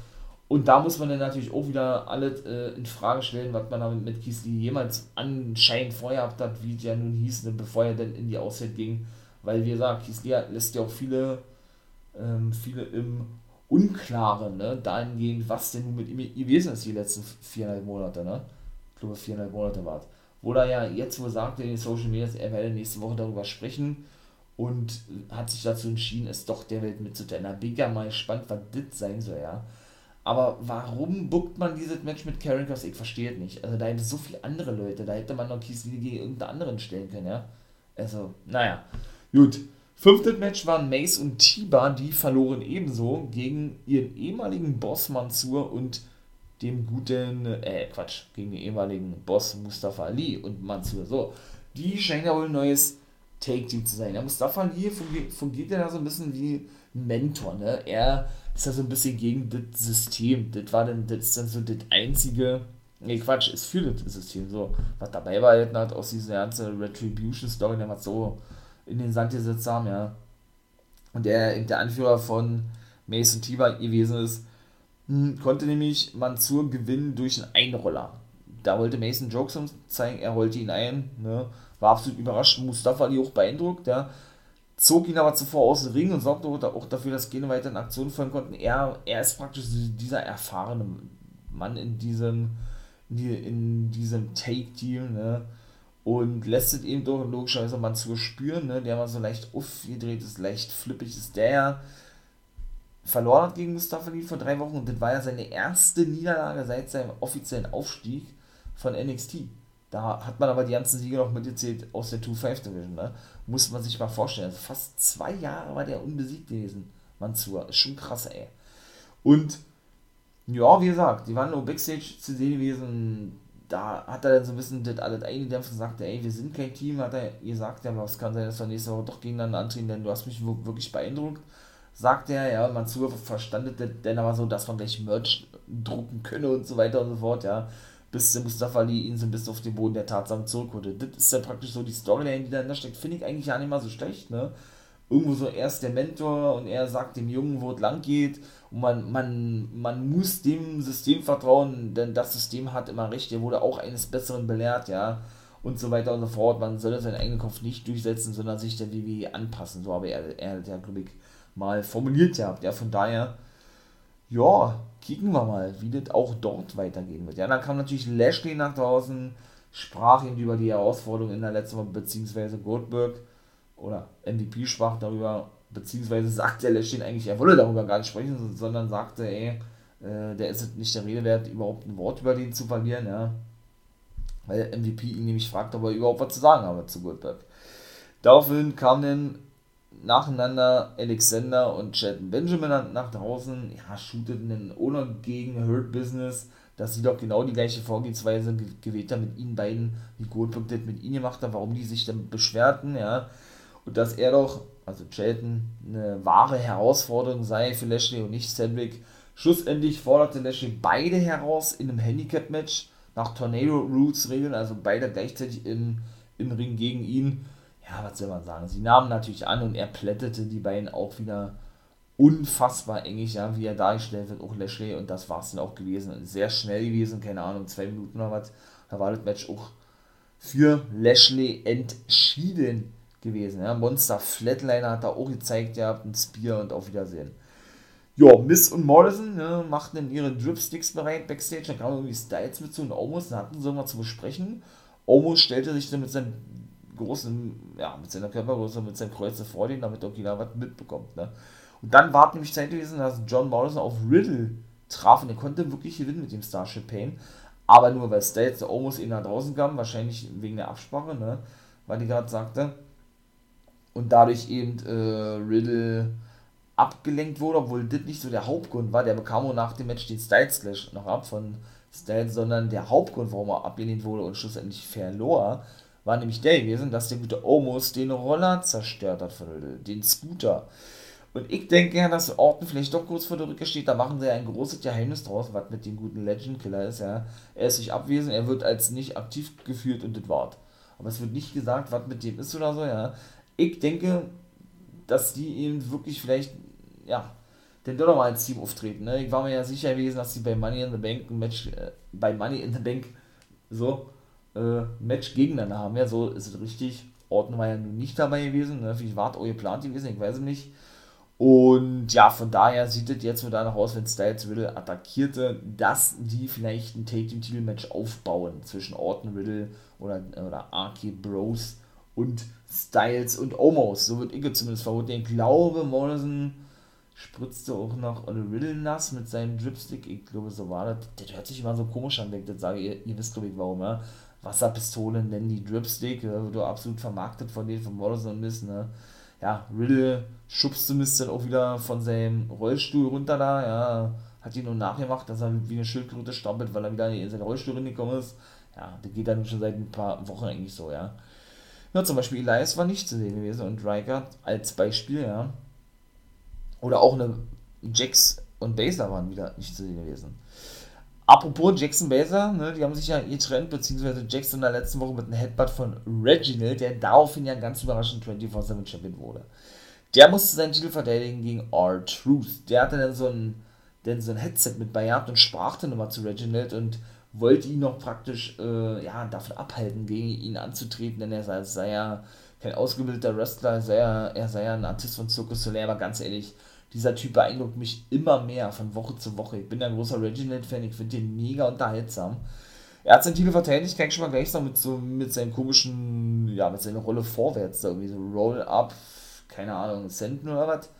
und da muss man dann natürlich auch wieder alles äh, in Frage stellen, was man damit mit Lee jemals anscheinend vorher gehabt hat, wie es ja nun hieß, ne, bevor er dann in die Auszeit ging. Weil, wie gesagt, Lee lässt ja auch viele, ähm, viele im Unklare, ne, dahingehend, was denn nun mit ihm gewesen ist die letzten viereinhalb Monate, ne? Ich glaube, viereinhalb Monate war es. Wo er ja jetzt wohl sagte in den Social Media, er werde nächste Woche darüber sprechen und hat sich dazu entschieden, es doch der Welt mitzuteilen. Da bin ich ja mal gespannt, was das sein soll, ja. Aber warum buckt man dieses Match mit Karen Cross? Ich verstehe es nicht. Also da hätte so viele andere Leute, da hätte man noch Lee gegen irgendeinen anderen stellen können, ja. Also, naja. Gut. Fünftes Match waren Mace und Tiba, die verloren ebenso gegen ihren ehemaligen Boss Mansur und dem guten, äh, Quatsch, gegen den ehemaligen Boss Mustafa Ali und Mansur. So, die scheinen ja wohl ein neues Take-Team zu sein. Der Mustafa Ali fungiert, ja so ein bisschen wie Mentor, ne? Er ist ja so ein bisschen gegen das System. Das war dann, das ist dann so das einzige, nee, Quatsch, ist für das System. So, was dabei war, halt aus dieser ganzen Retribution-Story, der was so in den Sand gesetzt haben, ja. Und der, der Anführer von Mason Tiber gewesen ist, hm, konnte nämlich Mansur gewinnen durch einen Einroller. Da wollte Mason Jokes zeigen, er rollte ihn ein, ne? war absolut überrascht. Mustafa Ali auch beeindruckt, ja. zog ihn aber zuvor aus dem Ring und sorgte auch dafür, dass Gene weiter in Aktion folgen konnten. Er, er ist praktisch dieser erfahrene Mann in diesem, in diesem Take-Deal, ne? Und lässt es eben doch logischerweise mal zu spüren, ne? der war so leicht aufgedreht ist, leicht flippig ist, der verloren hat gegen Mustafa Ali vor drei Wochen und das war ja seine erste Niederlage seit seinem offiziellen Aufstieg von NXT. Da hat man aber die ganzen Siege noch mitgezählt aus der 2-5 Division, ne? Muss man sich mal vorstellen. Also fast zwei Jahre war der unbesiegt gewesen, Mansur. Ist schon krass, ey. Und ja, wie gesagt, die waren nur Backstage zu sehen gewesen da hat er dann so ein bisschen das alles eingedämpft und sagte, ey, wir sind kein Team, hat er gesagt, ja, was kann sein, dass wir nächste Woche doch gegeneinander antreten, denn du hast mich wirklich beeindruckt. Sagt er, ja, man zu verstandet denn aber so, dass man gleich Merch drucken könne und so weiter und so fort, ja. Bis der Mustafa Ali ihn so ein bisschen auf den Boden der Tatsachen zurückholte. Das ist dann praktisch so die Storyline, die dahinter steckt, finde ich eigentlich ja nicht mal so schlecht, ne. Irgendwo so erst der Mentor und er sagt dem Jungen, wo es lang geht und man, man, man muss dem System vertrauen, denn das System hat immer recht, er wurde auch eines Besseren belehrt, ja, und so weiter und so fort. Man solle seinen eigenen Kopf nicht durchsetzen, sondern sich der WWE anpassen. So habe er, er ja, glaube ich, mal formuliert gehabt. Ja, von daher, ja, kicken wir mal, wie das auch dort weitergehen wird. Ja, dann kam natürlich Lashley nach draußen, sprach ihn über die Herausforderung in der letzten Woche, beziehungsweise Goldberg oder MVP sprach darüber, beziehungsweise sagte Lashley eigentlich, er wolle darüber gar nicht sprechen, sondern sagte, ey, äh, der ist nicht der Rede wert, überhaupt ein Wort über den zu verlieren, ja. Weil MVP ihn nämlich fragt, ob er überhaupt was zu sagen habe zu Goldberg. Daraufhin kamen dann nacheinander Alexander und Chad Benjamin nach draußen, ja, shooteten dann ohne gegen Hurt Business, dass sie doch genau die gleiche Vorgehensweise gewählt haben mit ihnen beiden, wie Goldberg das mit ihnen gemacht hat, warum die sich dann beschwerten, ja, und dass er doch also Shelton, eine wahre Herausforderung sei für Lashley und nicht Cedric. Schlussendlich forderte Lashley beide heraus in einem Handicap-Match nach Tornado Roots Regeln, also beide gleichzeitig im, im Ring gegen ihn. Ja, was soll man sagen? Sie nahmen natürlich an und er plättete die beiden auch wieder unfassbar engig, ja, wie er dargestellt wird, auch Lashley, und das war es dann auch gewesen. Sehr schnell gewesen, keine Ahnung, zwei Minuten oder was. Da war das Match auch für Lashley entschieden gewesen. Ja. Monster Flatliner hat da auch gezeigt, ihr habt ein Spear und auf Wiedersehen. Ja, Miss und Morrison ne, machten dann ihre Dripsticks bereit backstage. Da kam irgendwie Styles mit zu und Omos, da hatten sie irgendwas zu besprechen. Omos stellte sich dann mit seinem großen, ja, mit seiner Körpergröße, mit seinem Kreuze vor den, damit Okina was mitbekommt. Ne? Und dann war nämlich Zeit gewesen, dass John Morrison auf Riddle traf und er konnte wirklich gewinnen mit dem Starship Pain. Aber nur weil Styles der Omos ihn nach draußen kam, wahrscheinlich wegen der Absprache, ne? weil die gerade sagte. Und dadurch eben äh, Riddle abgelenkt wurde, obwohl das nicht so der Hauptgrund war. Der bekam auch nach dem Match den Styles Clash noch ab von Styles, sondern der Hauptgrund, warum er abgelehnt wurde und schlussendlich verlor, war nämlich der gewesen, dass der gute Omos den Roller zerstört hat von Riddle, den Scooter. Und ich denke ja, dass Orton vielleicht doch kurz vor der Rückkehr steht. Da machen sie ja ein großes Geheimnis draus, was mit dem guten Legend Killer ist. Ja. Er ist sich abwesend, er wird als nicht aktiv geführt und das war's. Aber es wird nicht gesagt, was mit dem ist oder so. Ja. Ich denke, dass die eben wirklich vielleicht, ja, denn doch nochmal als Team auftreten. Ne? Ich war mir ja sicher gewesen, dass sie bei Money in the Bank ein Match, äh, bei Money in the Bank so äh, Match gegeneinander haben. Ja, so ist es richtig. Orton war ja nun nicht dabei gewesen. Ne? Wie war euer Plan gewesen? Ich weiß es nicht. Und ja, von daher sieht es jetzt nur danach aus, wenn Styles Riddle attackierte, dass die vielleicht ein Take-Team-Titel-Match aufbauen zwischen Orton Riddle oder, oder RK Bros und Styles und Omos. So wird ich zumindest vermuten. Ich glaube, Morrison spritzte auch noch Riddle nass mit seinem Dripstick. Ich glaube, so war das. Das hört sich immer so komisch an, wenn ich das sage. Ihr, ihr wisst, glaube ich, warum. Ja? Wasserpistolen nennen die Dripstick. Ja, wird absolut vermarktet von denen, von Morrison und Miss. Ne? ja, Riddle schubste Mist dann auch wieder von seinem Rollstuhl runter da, ja, hat ihn nur nachgemacht, dass er wie eine Schildkröte stampelt, weil er wieder in seinen Rollstuhl reingekommen ist. Ja, das geht dann schon seit ein paar Wochen eigentlich so, ja. Ja, zum Beispiel Elias war nicht zu sehen gewesen und Riker als Beispiel, ja. Oder auch eine Jax und Baser waren wieder nicht zu sehen gewesen. Apropos Jackson Baser, ne, die haben sich ja getrennt, beziehungsweise Jackson in der letzten Woche mit einem Headbutt von Reginald, der daraufhin ja ganz überraschend 24-7 Champion wurde. Der musste seinen Titel verteidigen gegen R-Truth. Der hatte dann so ein, dann so ein Headset mit bei und sprach dann immer zu Reginald und wollte ihn noch praktisch äh, ja, davon abhalten, gegen ihn anzutreten, denn er sei, sei ja kein ausgebildeter Wrestler, sei ja, er sei ja ein Artist von Circus Soleil, aber ganz ehrlich, dieser Typ beeindruckt mich immer mehr von Woche zu Woche. Ich bin ein großer Reginald-Fan, ich finde den mega unterhaltsam. Er hat seinen Titel verteidigt, ich schon mal gleich sagen, mit so, mit seinem komischen, ja, mit seiner Rolle vorwärts, irgendwie so Roll-Up, keine Ahnung, Senden oder was.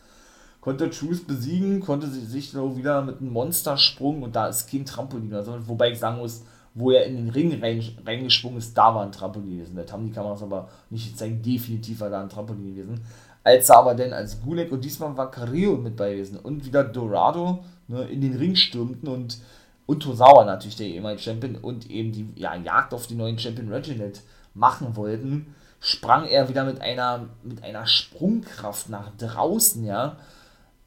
Konnte Truth besiegen, konnte sich dann wieder mit einem Monstersprung und da ist kein Trampolin oder so, wobei ich sagen muss, wo er in den Ring reingesprungen ist, da war ein Trampolin gewesen. Das haben die Kameras aber nicht gezeigt, definitiv war da ein Trampolin gewesen als er aber dann als Gunek und diesmal war Carrillo mit bei gewesen und wieder Dorado ne, in den Ring stürmten und, und natürlich, der ehemalige Champion, und eben die ja, Jagd auf den neuen Champion Reginald machen wollten, sprang er wieder mit einer, mit einer Sprungkraft nach draußen, ja.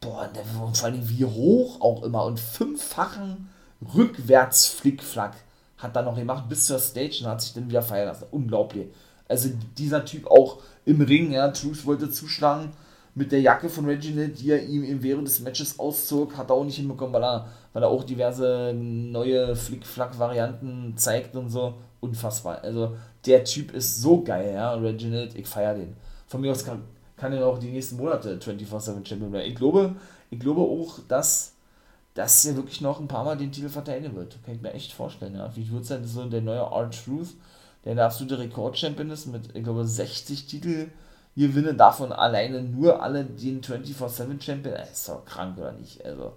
Boah, der, vor allem wie hoch auch immer und fünffachen Rückwärts-Flickflack hat er noch gemacht bis zur Stage und hat sich dann wieder feiern lassen. Unglaublich. Also dieser Typ auch im Ring, ja, Truth wollte zuschlagen mit der Jacke von Reginald, die er ihm während des Matches auszog, hat er auch nicht hinbekommen, weil er, weil er auch diverse neue Flick-Flack-Varianten zeigt und so. Unfassbar. Also der Typ ist so geil, ja, Reginald, ich feiere den. Von mir aus kann, kann er auch die nächsten Monate 24-7 Champion werden. Ich glaube, ich glaube auch, dass, dass er wirklich noch ein paar Mal den Titel verteidigen wird. Kann ich mir echt vorstellen, ja. Wie wird es denn so der neue R-Truth? der der absolute Rekordchampion ist mit, ich glaube, 60 Titel gewinne, davon alleine nur alle den 24-7 Champion. Das ist doch krank, oder nicht? Also.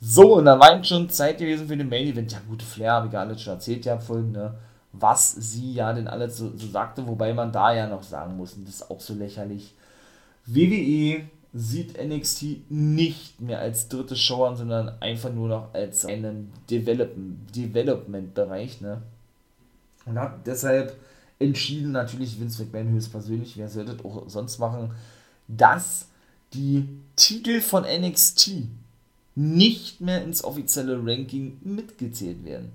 So, und da war schon Zeit gewesen für den Main Event. Ja, gute Flair, habe ich alles schon erzählt, ja, vorhin, ne? Was sie ja denn alles so, so sagte, wobei man da ja noch sagen muss, und das ist auch so lächerlich. WWE sieht NXT nicht mehr als dritte Show an, sondern einfach nur noch als einen Development-Bereich, ne? Und hat deshalb entschieden, natürlich Vince McMahon höchstpersönlich, wer sollte auch sonst machen, dass die Titel von NXT nicht mehr ins offizielle Ranking mitgezählt werden.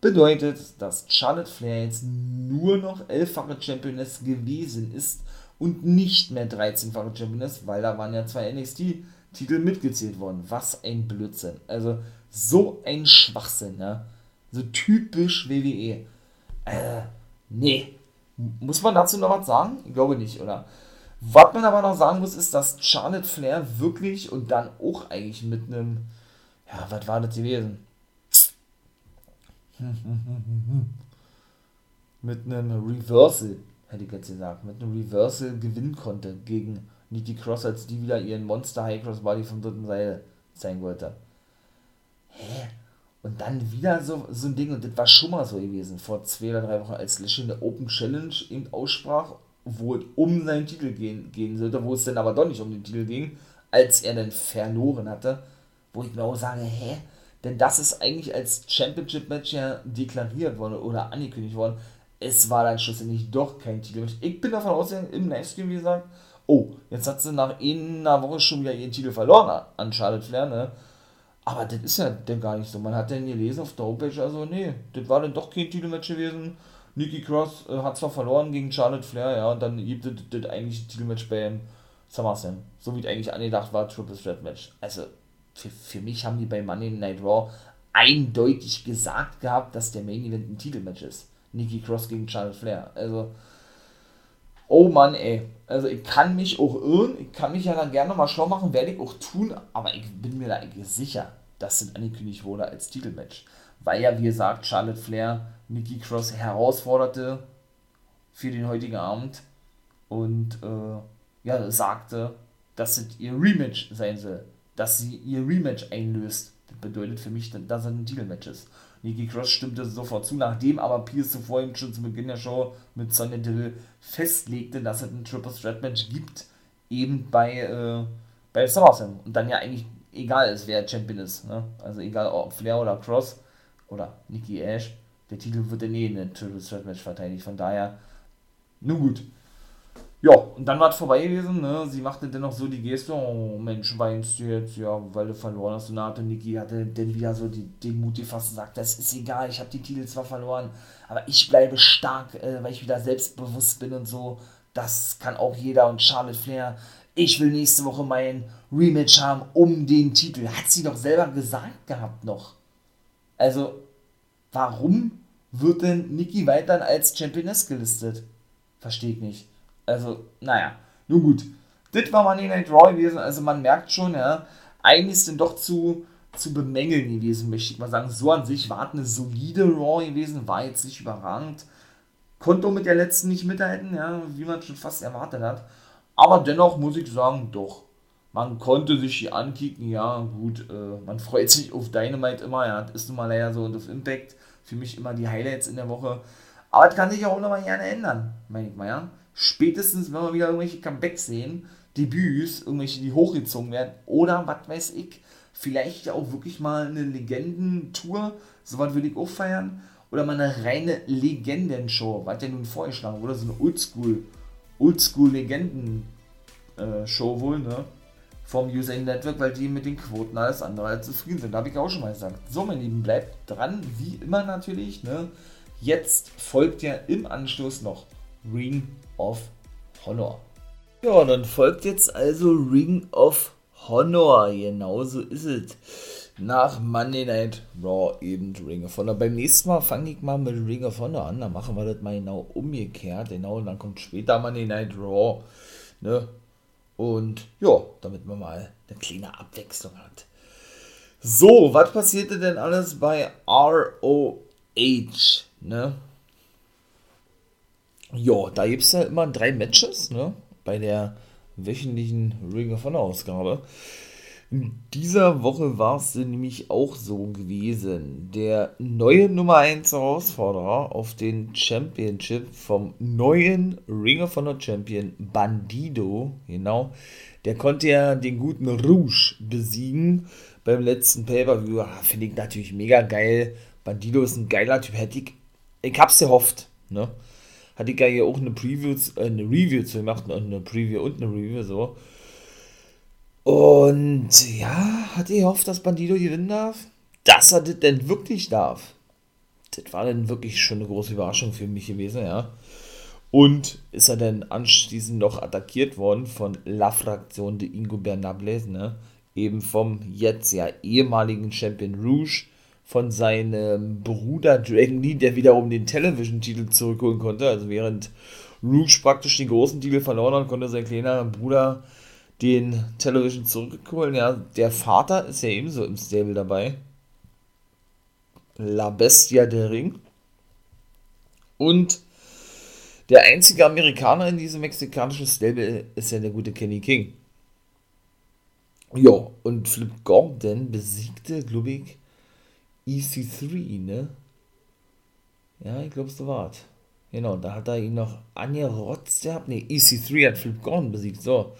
Bedeutet, dass Charlotte Flair jetzt nur noch elffache Championess gewesen ist und nicht mehr 13-fache Championess, weil da waren ja zwei NXT-Titel mitgezählt worden. Was ein Blödsinn. Also so ein Schwachsinn, ja. So typisch WWE. Äh, nee. Muss man dazu noch was sagen? Ich glaube nicht, oder? Was man aber noch sagen muss, ist, dass Charlotte Flair wirklich und dann auch eigentlich mit einem, ja, was war das gewesen? <laughs> mit einem Reversal, hätte ich jetzt gesagt, mit einem Reversal gewinnen konnte gegen Nikki Cross, als die wieder ihren Monster High Cross Body vom dritten Seil zeigen wollte. Hä? Und dann wieder so, so ein Ding, und das war schon mal so gewesen, vor zwei oder drei Wochen, als Lashley eine Open Challenge eben aussprach, wo es um seinen Titel gehen, gehen sollte, wo es dann aber doch nicht um den Titel ging, als er dann verloren hatte, wo ich mir auch sage, hä? Denn das ist eigentlich als Championship-Match ja deklariert worden oder angekündigt worden. Es war dann schlussendlich doch kein Titelmatch. Ich bin davon ausgegangen, im Livestream, wie gesagt, oh, jetzt hat sie nach einer Woche schon wieder ihren Titel verloren an Charlotte Flair, ne? Aber das ist ja dann gar nicht so. Man hat dann gelesen auf der Homepage, also nee, das war dann doch kein Titelmatch gewesen. Nikki Cross äh, hat zwar verloren gegen Charlotte Flair, ja, und dann gibt es das eigentlich Titelmatch beim SummerSlam. So wie es eigentlich angedacht war, Triple Threat Match. Also, für, für mich haben die bei Monday Night Raw eindeutig gesagt gehabt, dass der Main Event ein Titelmatch ist. Nikki Cross gegen Charlotte Flair. Also, oh Mann, ey. Also, ich kann mich auch irren, ich kann mich ja dann gerne mal schlau machen, werde ich auch tun, aber ich bin mir da eigentlich sicher, dass das angekündigt wurde als Titelmatch. Weil ja, wie gesagt, Charlotte Flair Nikki Cross herausforderte für den heutigen Abend und äh, ja, sagte, dass es ihr Rematch sein soll dass sie ihr Rematch einlöst. Das bedeutet für mich, dass es ein Titelmatch ist. Nikki Cross stimmte sofort zu, nachdem aber Pierce zuvor ihm schon zu Beginn der Show mit Sonja Deville festlegte, dass es ein Triple Threat Match gibt, eben bei, äh, bei SummerSlam. Und dann ja eigentlich egal ist, wer Champion ist. Ne? Also egal ob Flair oder Cross oder Nikki Ash, der Titel wird eh in ein Triple Threat Match verteidigt. Von daher, nun gut. Ja, und dann war es vorbei gewesen, ne? Sie machte dennoch so die Geste, oh Mensch, weinst du jetzt, ja, weil du verloren hast. Und Niki hatte dann wieder so die, den Mut gefasst und sagt, das ist egal, ich habe die Titel zwar verloren, aber ich bleibe stark, äh, weil ich wieder selbstbewusst bin und so. Das kann auch jeder und Charlotte Flair. Ich will nächste Woche mein Rematch haben um den Titel. Hat sie doch selber gesagt gehabt noch. Also, warum wird denn Nikki weiterhin als Championess gelistet? Verstehe ich nicht. Also, naja, nur gut. Das war Money Night Raw gewesen, also man merkt schon, ja, eigentlich ist denn doch zu, zu bemängeln gewesen, möchte ich mal sagen. So an sich war eine solide Raw gewesen, war jetzt nicht überragend. Konnte mit der letzten nicht mithalten, ja, wie man schon fast erwartet hat. Aber dennoch muss ich sagen, doch. Man konnte sich die ankicken, ja, gut. Äh, man freut sich auf Dynamite immer, ja, das ist nun mal leider so und auf Impact. Für mich immer die Highlights in der Woche. Aber das kann sich auch nochmal gerne ändern, meine ich mal, ja spätestens, wenn wir wieder irgendwelche Comebacks sehen, Debüts, irgendwelche, die hochgezogen werden, oder was weiß ich, vielleicht auch wirklich mal eine Legendentour, sowas würde ich auch feiern, oder mal eine reine Legendenshow, was ja nun vorgeschlagen wurde, so eine Oldschool, Oldschool-Legenden-Show äh, wohl, ne? Vom Usain Network, weil die mit den Quoten alles andere als zufrieden sind. Da habe ich auch schon mal gesagt. So, mein Lieben, bleibt dran, wie immer natürlich, ne? Jetzt folgt ja im Anschluss noch Ring of Honor. Ja, dann folgt jetzt also Ring of Honor. Genauso ist es. Nach Monday Night Raw eben Ring of Honor. Beim nächsten Mal fange ich mal mit Ring of Honor an. Dann machen wir das mal genau umgekehrt. Genau, und dann kommt später Monday Night Raw. Ne? Und ja, damit man mal eine kleine Abwechslung hat. So, was passierte denn alles bei ROH? Ne? Ja, da gibt es ja immer drei Matches, ne? Bei der wöchentlichen Ring of Honor Ausgabe. In dieser Woche war es nämlich auch so gewesen. Der neue Nummer 1 Herausforderer auf den Championship vom neuen Ring of Honor Champion Bandido, genau, der konnte ja den guten Rouge besiegen beim letzten Pay-Per-View. Ah, finde ich natürlich mega geil. Bandido ist ein geiler Typ. Hätte ich, ich hab's gehofft, ne? Hatte ich ja auch eine Preview, äh, eine Review zu gemacht, eine Preview und eine Review so. Und ja, hatte ich gehofft, dass Bandido gewinnen darf. Dass er das denn wirklich darf. Das war dann wirklich schon eine große Überraschung für mich gewesen, ja. Und ist er dann anschließend noch attackiert worden von La Fraktion de Ingo Bernables, ne? Eben vom jetzt ja ehemaligen Champion Rouge von seinem Bruder Dragon Lee, der wiederum den Television-Titel zurückholen konnte. Also während Rouge praktisch den großen Titel verloren hat, konnte sein kleiner Bruder den Television zurückholen. Ja, der Vater ist ja ebenso im Stable dabei. La Bestia der Ring. Und der einzige Amerikaner in diesem mexikanischen Stable ist ja der gute Kenny King. Ja, und Flip Gordon besiegte, glaube ich, EC3, ne? Ja, ich glaube, so war Genau, da hat er ihn noch angerotzt gehabt. Ne, EC3 hat Flip Gordon besiegt, so.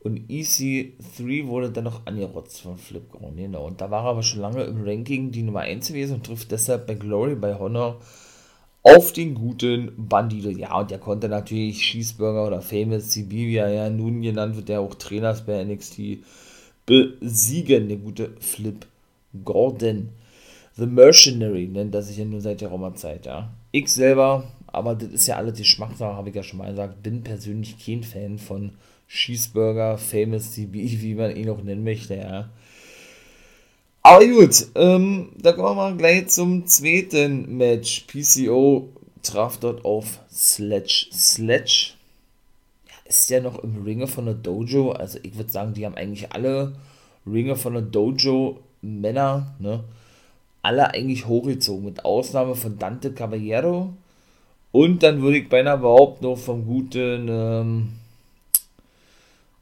Und EC3 wurde dann noch angerotzt von Flip Gordon, genau. Und da war er aber schon lange im Ranking die Nummer 1 gewesen und trifft deshalb bei Glory, bei Honor auf den guten Bandido. Ja, und der konnte natürlich Cheeseburger oder Famous CB, wie er ja nun genannt wird, der auch Trainer ist bei NXT, besiegen, der gute Flip Gordon. The Mercenary nennt er sich ja nur seit der Roma-Zeit, ja. Ich selber, aber das ist ja alles die Geschmackssache, habe ich ja schon mal gesagt, bin persönlich kein Fan von Cheeseburger, Famous CB, <laughs> wie man ihn auch nennen möchte, ja. Aber gut, ähm, da kommen wir mal gleich zum zweiten Match. PCO traf dort auf Sledge. Sledge ist ja noch im Ringer von der Dojo. Also ich würde sagen, die haben eigentlich alle Ringer von der Dojo Männer, ne? Alle eigentlich hochgezogen, mit Ausnahme von Dante Caballero. Und dann würde ich beinahe behaupten, noch vom guten, ähm,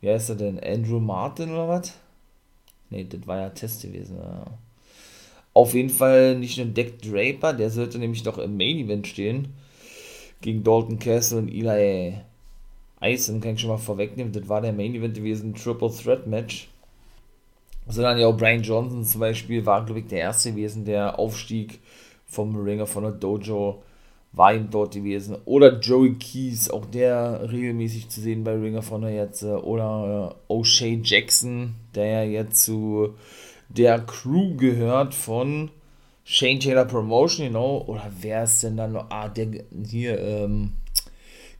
wie heißt er denn, Andrew Martin oder was? Ne, das war ja Test gewesen. Ja. Auf jeden Fall nicht nur Deck Draper, der sollte nämlich noch im Main Event stehen. Gegen Dalton Castle und Eli Eisen, kann ich schon mal vorwegnehmen. Das war der Main Event gewesen, Triple Threat Match. Sondern ja auch Brian Johnson zum Beispiel war, glaube ich, der erste gewesen, der Aufstieg vom Ringer von der Dojo war ihm dort gewesen. Oder Joey Keys, auch der regelmäßig zu sehen bei Ring of Honor jetzt. Äh, oder äh, O'Shea Jackson, der ja jetzt zu der Crew gehört von Shane Taylor Promotion, genau. Oder wer ist denn dann noch? Ah, der hier, ähm,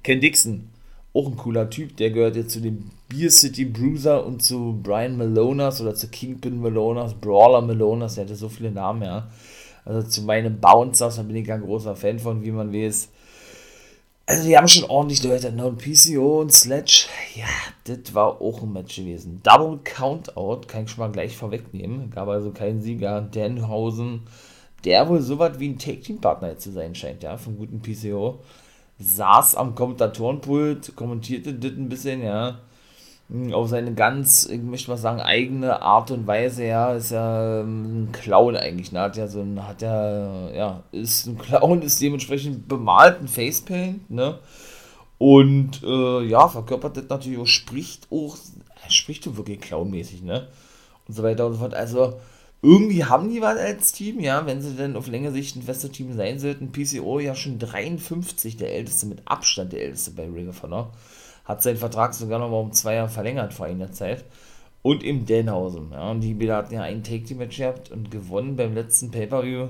Ken Dixon. Auch ein cooler Typ, der gehört jetzt zu den Beer City Bruiser und zu Brian Malonas oder zu Kingpin Malonas, Brawler Malonas, der hatte so viele Namen, ja. Also zu meinen Bouncers, da bin ich ein großer Fan von, wie man weiß. Also die haben schon ordentlich Leute. Ne? Und PCO und Sledge, ja, das war auch ein Match gewesen. Double Countout, kann ich schon mal gleich vorwegnehmen. Gab also keinen Sieger. Denhausen, der wohl so was wie ein Take-Team-Partner zu sein scheint, ja, vom guten PCO. Saß am Kommentatorenpult, kommentierte das ein bisschen, ja auf seine ganz, ich möchte mal sagen, eigene Art und Weise, ja, ist ja ähm, ein Clown eigentlich, ne? Hat ja so ein, hat ja, ja, ist ein Clown, ist dementsprechend bemalt, ein Facepaint, ne? Und äh, ja, verkörpert das natürlich auch, spricht auch, spricht doch wirklich clownmäßig, ne? Und so weiter und so fort. Also, irgendwie haben die was als Team, ja, wenn sie denn auf längere Sicht ein festes Team sein sollten. PCO ja schon 53, der älteste, mit Abstand der älteste bei Ring of Honor hat seinen Vertrag sogar noch mal um zwei Jahre verlängert vor einiger Zeit. Und im Denhausen. Ja, und die Bilder hatten ja einen Take-Team-Match gehabt und gewonnen beim letzten Pay-Per-View.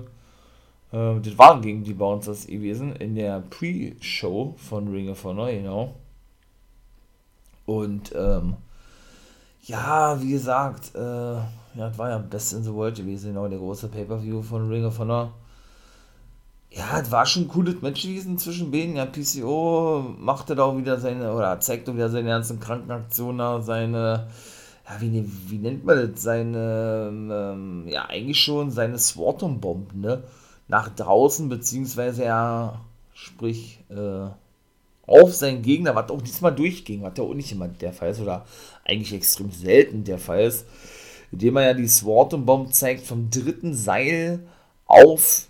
Äh, das waren gegen die Bouncers gewesen in der Pre-Show von Ring of Honor, genau. Und, ähm, ja, wie gesagt, äh, ja, das war ja Best in the World gewesen, genau, der große Pay-Per-View von Ring of Honor ja, es war schon ein cooles Match gewesen zwischen beiden. Ja, PCO machte da auch wieder seine, oder zeigte wieder seine ganzen Krankenaktionen, seine, ja, wie, wie nennt man das, seine, ähm, ja, eigentlich schon seine Swarton-Bomben, ne? Nach draußen, beziehungsweise ja, sprich, äh, auf seinen Gegner, was auch diesmal durchging, was ja auch nicht immer der Fall ist, oder eigentlich extrem selten der Fall ist, indem er ja die Swarton-Bomb zeigt vom dritten Seil auf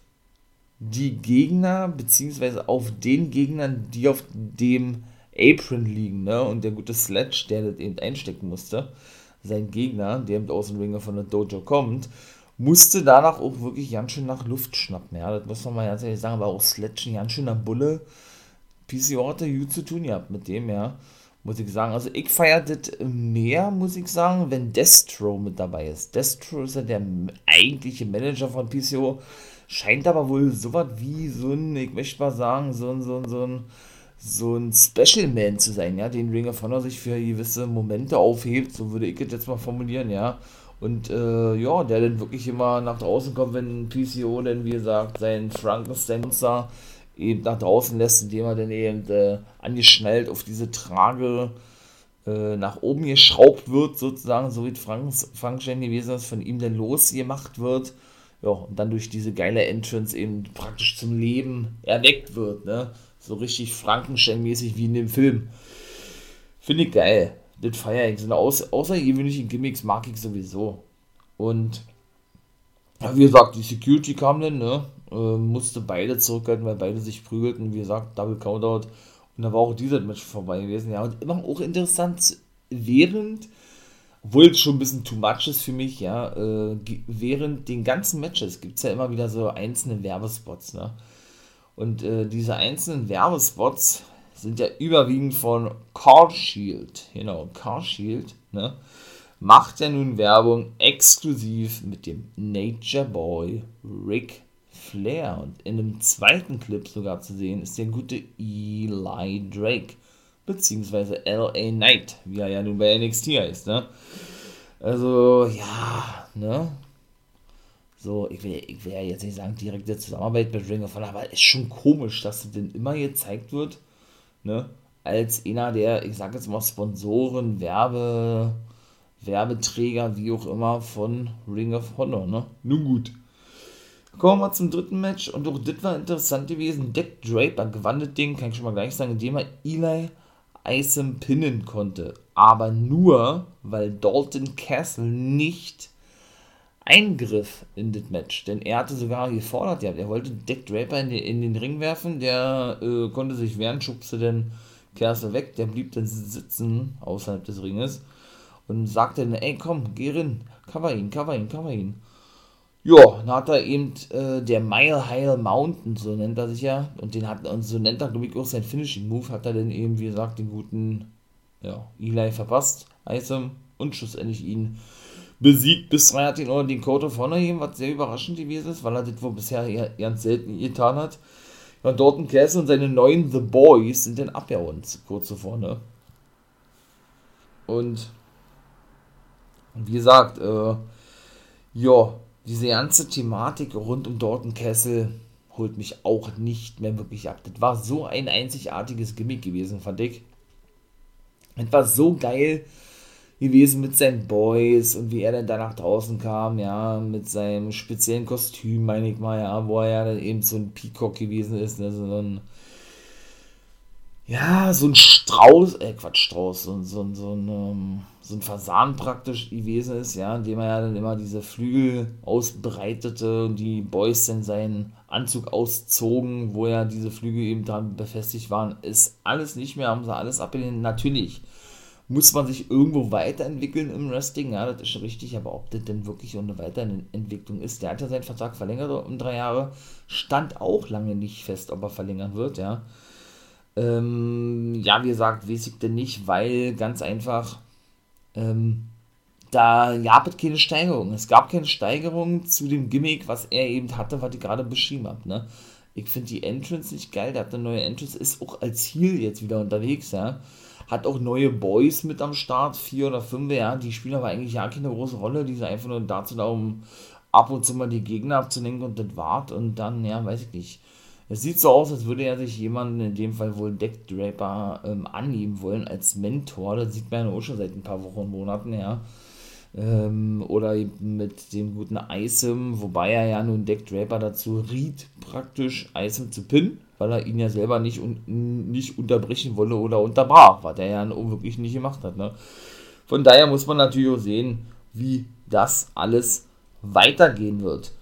die Gegner, beziehungsweise auf den Gegnern, die auf dem Apron liegen, ne? Und der gute Sledge, der das eben einstecken musste, sein Gegner, der eben aus von der Dojo kommt, musste danach auch wirklich ganz schön nach Luft schnappen. Ja, das muss man mal ganz ehrlich sagen, aber auch Sledge ein ganz schöner Bulle. PCO hatte gut zu tun gehabt mit dem, ja. Muss ich sagen. Also ich feiere das mehr, muss ich sagen, wenn Destro mit dabei ist. Destro ist ja der eigentliche Manager von PCO scheint aber wohl so was wie so ein, ich möchte mal sagen, so ein, so ein, so ein, so ein Special Man zu sein, ja, den Ring of Honor sich für gewisse Momente aufhebt, so würde ich es jetzt mal formulieren, ja. Und äh, ja, der dann wirklich immer nach draußen kommt, wenn PCO dann, wie gesagt, sein Frankenstein-Monster eben nach draußen lässt, indem er dann eben äh, angeschnallt auf diese Trage äh, nach oben geschraubt wird, sozusagen, so wie Frank, Frankenstein gewesen ist, von ihm dann losgemacht wird. Ja, und dann durch diese geile Entrance eben praktisch zum Leben erweckt wird, ne? So richtig Frankenstein-mäßig wie in dem Film. Finde ich geil. Das feiere ich. So eine außer, außergewöhnlichen Gimmicks mag ich sowieso. Und wie gesagt, die Security kam dann, ne? Äh, musste beide zurückhalten, weil beide sich prügelten. Wie gesagt, Double Countout. Und da war auch dieser Match vorbei gewesen. Ja, und immer auch interessant, während, obwohl es schon ein bisschen too much ist für mich, ja, äh, während den ganzen Matches gibt es ja immer wieder so einzelne Werbespots, ne? Und äh, diese einzelnen Werbespots sind ja überwiegend von Car Shield, genau, Car Shield, ne? Macht ja nun Werbung exklusiv mit dem Nature Boy Rick Flair. Und in dem zweiten Clip sogar zu sehen ist der gute Eli Drake. Beziehungsweise LA Knight, wie er ja nun bei NXT heißt, ne? Also, ja, ne? So, ich will, ich will ja jetzt nicht sagen, direkte Zusammenarbeit mit Ring of Honor, aber es ist schon komisch, dass das denn immer gezeigt wird, ne? Als einer der, ich sag jetzt mal, Sponsoren, Werbe, Werbeträger, wie auch immer, von Ring of Honor, ne? Nun gut. Kommen wir zum dritten Match und auch das war interessant gewesen. Deck Draper gewann das Ding, kann ich schon mal gleich sagen, indem er Eli Isom pinnen konnte. Aber nur, weil Dalton Castle nicht eingriff in das Match. Denn er hatte sogar gefordert, er wollte Deck Draper in den, in den Ring werfen, der äh, konnte sich wehren, schubste den Castle weg, der blieb dann sitzen außerhalb des Ringes und sagte dann, ey komm, geh rein, cover ihn, cover ihn, cover ihn. Ja, dann hat er eben äh, der Mile High Mountain, so nennt er sich ja, und den hat, und so nennt er, glaube ich, auch sein Finishing Move, hat er dann eben, wie gesagt, den guten, ja, Eli verpasst, Isom, und schlussendlich ihn besiegt. Bis hat ihn auch den Code of Honor gegeben, was sehr überraschend gewesen ist, weil er das wohl bisher eher, ganz selten getan hat. Ja, Dorton Castle und seine neuen The Boys sind dann abgehauen, kurz zuvor, ne? Und, und wie gesagt, äh, ja, diese ganze Thematik rund um Dorton Kessel holt mich auch nicht mehr wirklich ab. Das war so ein einzigartiges Gimmick gewesen, fand ich. Es war so geil gewesen mit seinen Boys und wie er dann danach draußen kam, ja, mit seinem speziellen Kostüm, meine ich mal, ja, wo er ja dann eben so ein Peacock gewesen ist, ne, so ein ja, so ein Strauß, äh, Quatsch, Strauß, so, so, so, ein, ähm, so ein Fasan praktisch gewesen ist, ja, indem er ja dann immer diese Flügel ausbreitete und die Boys dann seinen Anzug auszogen, wo ja diese Flügel eben dran befestigt waren, ist alles nicht mehr, haben sie alles abgelehnt. Natürlich muss man sich irgendwo weiterentwickeln im Wrestling, ja, das ist schon richtig, aber ob das denn wirklich eine Weiterentwicklung ist, der hat ja seinen Vertrag verlängert um drei Jahre, stand auch lange nicht fest, ob er verlängern wird, ja. Ähm, ja, wie gesagt, weiß ich denn nicht, weil ganz einfach, ähm, da gab es keine Steigerung. Es gab keine Steigerung zu dem Gimmick, was er eben hatte, was ich gerade beschrieben habe. Ne? Ich finde die Entrance nicht geil. Der hat eine neue Entrance, ist auch als Heel jetzt wieder unterwegs. Ja? Hat auch neue Boys mit am Start, vier oder fünf. Ja? Die spielen aber eigentlich ja keine große Rolle. Die sind einfach nur dazu da, um ab und zu mal die Gegner abzulenken und das wart. Und dann, ja, weiß ich nicht. Es sieht so aus, als würde er sich jemanden, in dem Fall wohl Deck Draper, ähm, annehmen wollen als Mentor. Das sieht man ja auch schon seit ein paar Wochen und Monaten her. Ähm, oder mit dem guten Isom, wobei er ja nun Deck Draper dazu riet, praktisch Isom zu pinnen, weil er ihn ja selber nicht, un nicht unterbrechen wolle oder unterbrach, was er ja wirklich nicht gemacht hat. Ne? Von daher muss man natürlich auch sehen, wie das alles weitergehen wird.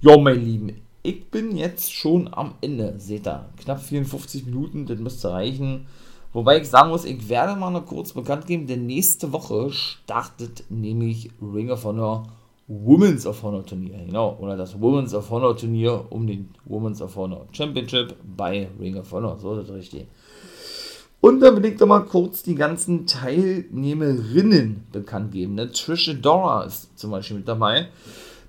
Jo, mein Lieben, ich bin jetzt schon am Ende, seht ihr. Knapp 54 Minuten, das müsste reichen. Wobei ich sagen muss, ich werde mal noch kurz bekannt geben, denn nächste Woche startet nämlich Ring of Honor Women's of Honor Turnier. Genau, oder das Women's of Honor Turnier um den Women's of Honor Championship bei Ring of Honor. So ist das richtig. Und dann will ich doch mal kurz die ganzen Teilnehmerinnen bekannt geben. Ne? Trisha Dora ist zum Beispiel mit dabei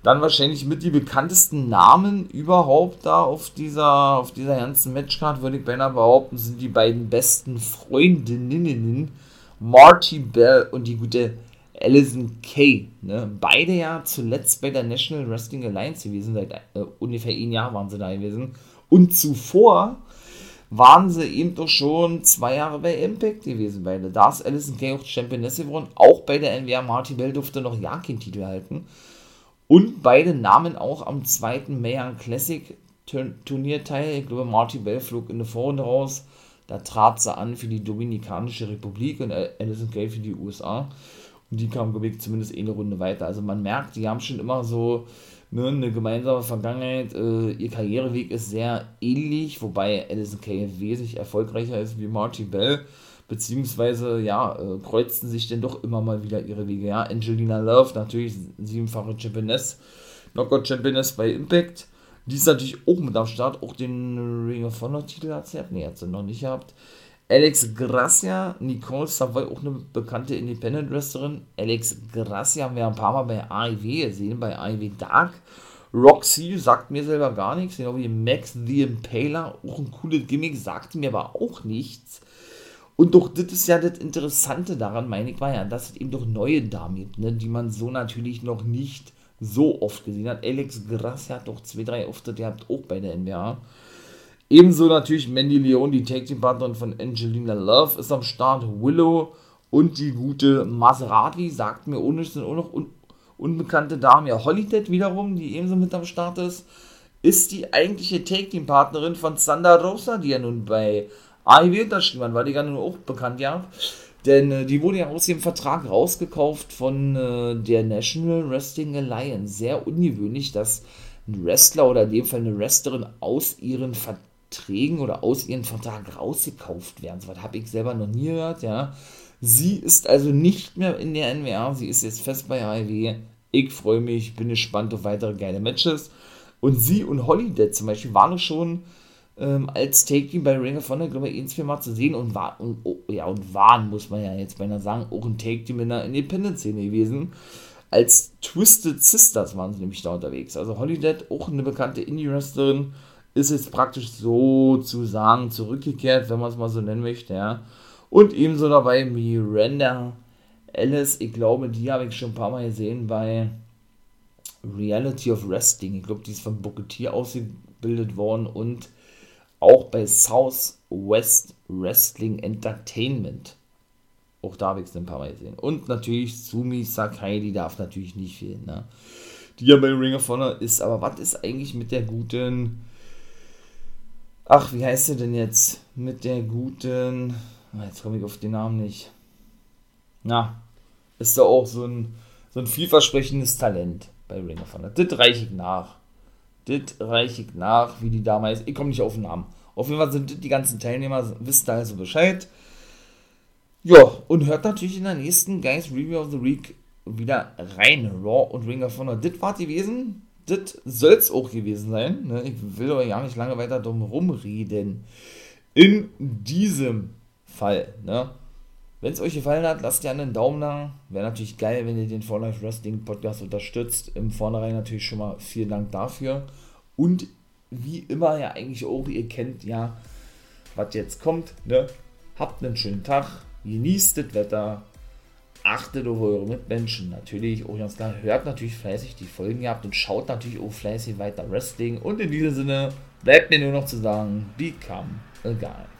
dann wahrscheinlich mit die bekanntesten Namen überhaupt da auf dieser, auf dieser ganzen Matchcard, würde ich beinahe behaupten, sind die beiden besten Freundinnen Marty Bell und die gute Alison Kay. Ne? Beide ja zuletzt bei der National Wrestling Alliance gewesen, seit äh, ungefähr ein Jahr waren sie da gewesen. Und zuvor waren sie eben doch schon zwei Jahre bei Impact gewesen, beide. Da ist Alison Kay auch Championess geworden. Auch bei der NWA Marty Bell durfte noch ja keinen Titel halten. Und beide nahmen auch am zweiten Mayan Classic Turnier teil. Ich glaube, Marty Bell flog in der Vorrunde raus. Da trat sie an für die Dominikanische Republik und Alison Kay für die USA. Und die kam, glaube ich, zumindest eine Runde weiter. Also man merkt, die haben schon immer so ne, eine gemeinsame Vergangenheit. Äh, ihr Karriereweg ist sehr ähnlich, wobei Alison Kay wesentlich erfolgreicher ist wie Marty Bell. Beziehungsweise, ja, äh, kreuzten sich denn doch immer mal wieder ihre Wege. Ja, Angelina Love, natürlich siebenfache Championess, Knockout Championess bei Impact. Die ist natürlich auch mit am Start. Auch den Ring of Honor Titel hat sie, nee, hat sie noch nicht gehabt. Alex Gracia, Nicole Savoy, auch eine bekannte Independent Wrestlerin. Alex Gracia haben wir ein paar Mal bei AIW gesehen, bei AIW Dark. Roxy sagt mir selber gar nichts, genau wie Max the Impaler, auch ein cooles Gimmick, sagte mir aber auch nichts. Und doch, das ist ja das Interessante daran, meine ich, war ja, dass es eben doch neue Damen gibt, ne, die man so natürlich noch nicht so oft gesehen hat. Alex Gracia hat doch zwei, drei Auftritte gehabt, auch bei der NBA. Ebenso natürlich Mandy Leon, die Tag Team Partnerin von Angelina Love, ist am Start. Willow und die gute Maserati, sagt mir ohne sind auch noch un unbekannte Damen. Ja, Holiday wiederum, die ebenso mit am Start ist, ist die eigentliche Tag Team Partnerin von Sandra Rosa, die ja nun bei AEW unterschrieben war die ja nun auch bekannt, ja. Denn äh, die wurde ja aus dem Vertrag rausgekauft von äh, der National Wrestling Alliance. Sehr ungewöhnlich, dass ein Wrestler oder in dem Fall eine Wrestlerin aus ihren Verträgen oder aus ihrem Vertrag rausgekauft werden. So was habe ich selber noch nie gehört, ja. Sie ist also nicht mehr in der NWR, sie ist jetzt fest bei AEW. Ich freue mich, bin gespannt auf weitere geile Matches. Und sie und Holiday zum Beispiel waren schon ähm, als Take-Team bei Ring of Honor, glaube ich, ein, zwei Mal zu sehen und, war, und, oh, ja, und waren, muss man ja jetzt beinahe sagen, auch ein Take-Team in der Independent-Szene gewesen. Als Twisted Sisters waren sie nämlich da unterwegs. Also Holiday, auch eine bekannte Indie-Wrestlerin, ist jetzt praktisch sozusagen zurückgekehrt, wenn man es mal so nennen möchte, ja. Und ebenso dabei Miranda Ellis, ich glaube, die habe ich schon ein paar Mal gesehen bei Reality of Wrestling. Ich glaube, die ist von Booker ausgebildet worden und auch bei Southwest Wrestling Entertainment. Auch da habe ich es ein paar Mal gesehen. Und natürlich Sumi Sakai, die darf natürlich nicht fehlen. Ne? Die ja bei Ring of Honor ist. Aber was ist eigentlich mit der guten Ach, wie heißt sie denn jetzt? Mit der guten. Ah, jetzt komme ich auf den Namen nicht. Na, ist da auch so ein, so ein vielversprechendes Talent bei Ring of Honor. Das reiche ich nach. Das reiche ich nach, wie die damals. Ich komme nicht auf den Namen. Auf jeden Fall sind die ganzen Teilnehmer, wisst ihr also Bescheid. Ja, und hört natürlich in der nächsten Guys Review of the Week wieder rein. Raw und Ring of Honor. Das war gewesen das soll es auch gewesen sein. Ne? Ich will aber ja nicht lange weiter drum rumreden. In diesem Fall, ne? Wenn es euch gefallen hat, lasst gerne einen Daumen da. Wäre natürlich geil, wenn ihr den For Life Wrestling Podcast unterstützt. Im Vornherein natürlich schon mal vielen Dank dafür. Und wie immer ja eigentlich auch, ihr kennt ja, was jetzt kommt. Ne? Habt einen schönen Tag, genießt das Wetter, achtet auf eure Mitmenschen. Natürlich, auch ganz klar, hört natürlich fleißig die Folgen gehabt und schaut natürlich auch fleißig weiter Wrestling. Und in diesem Sinne bleibt mir nur noch zu sagen, become a guy.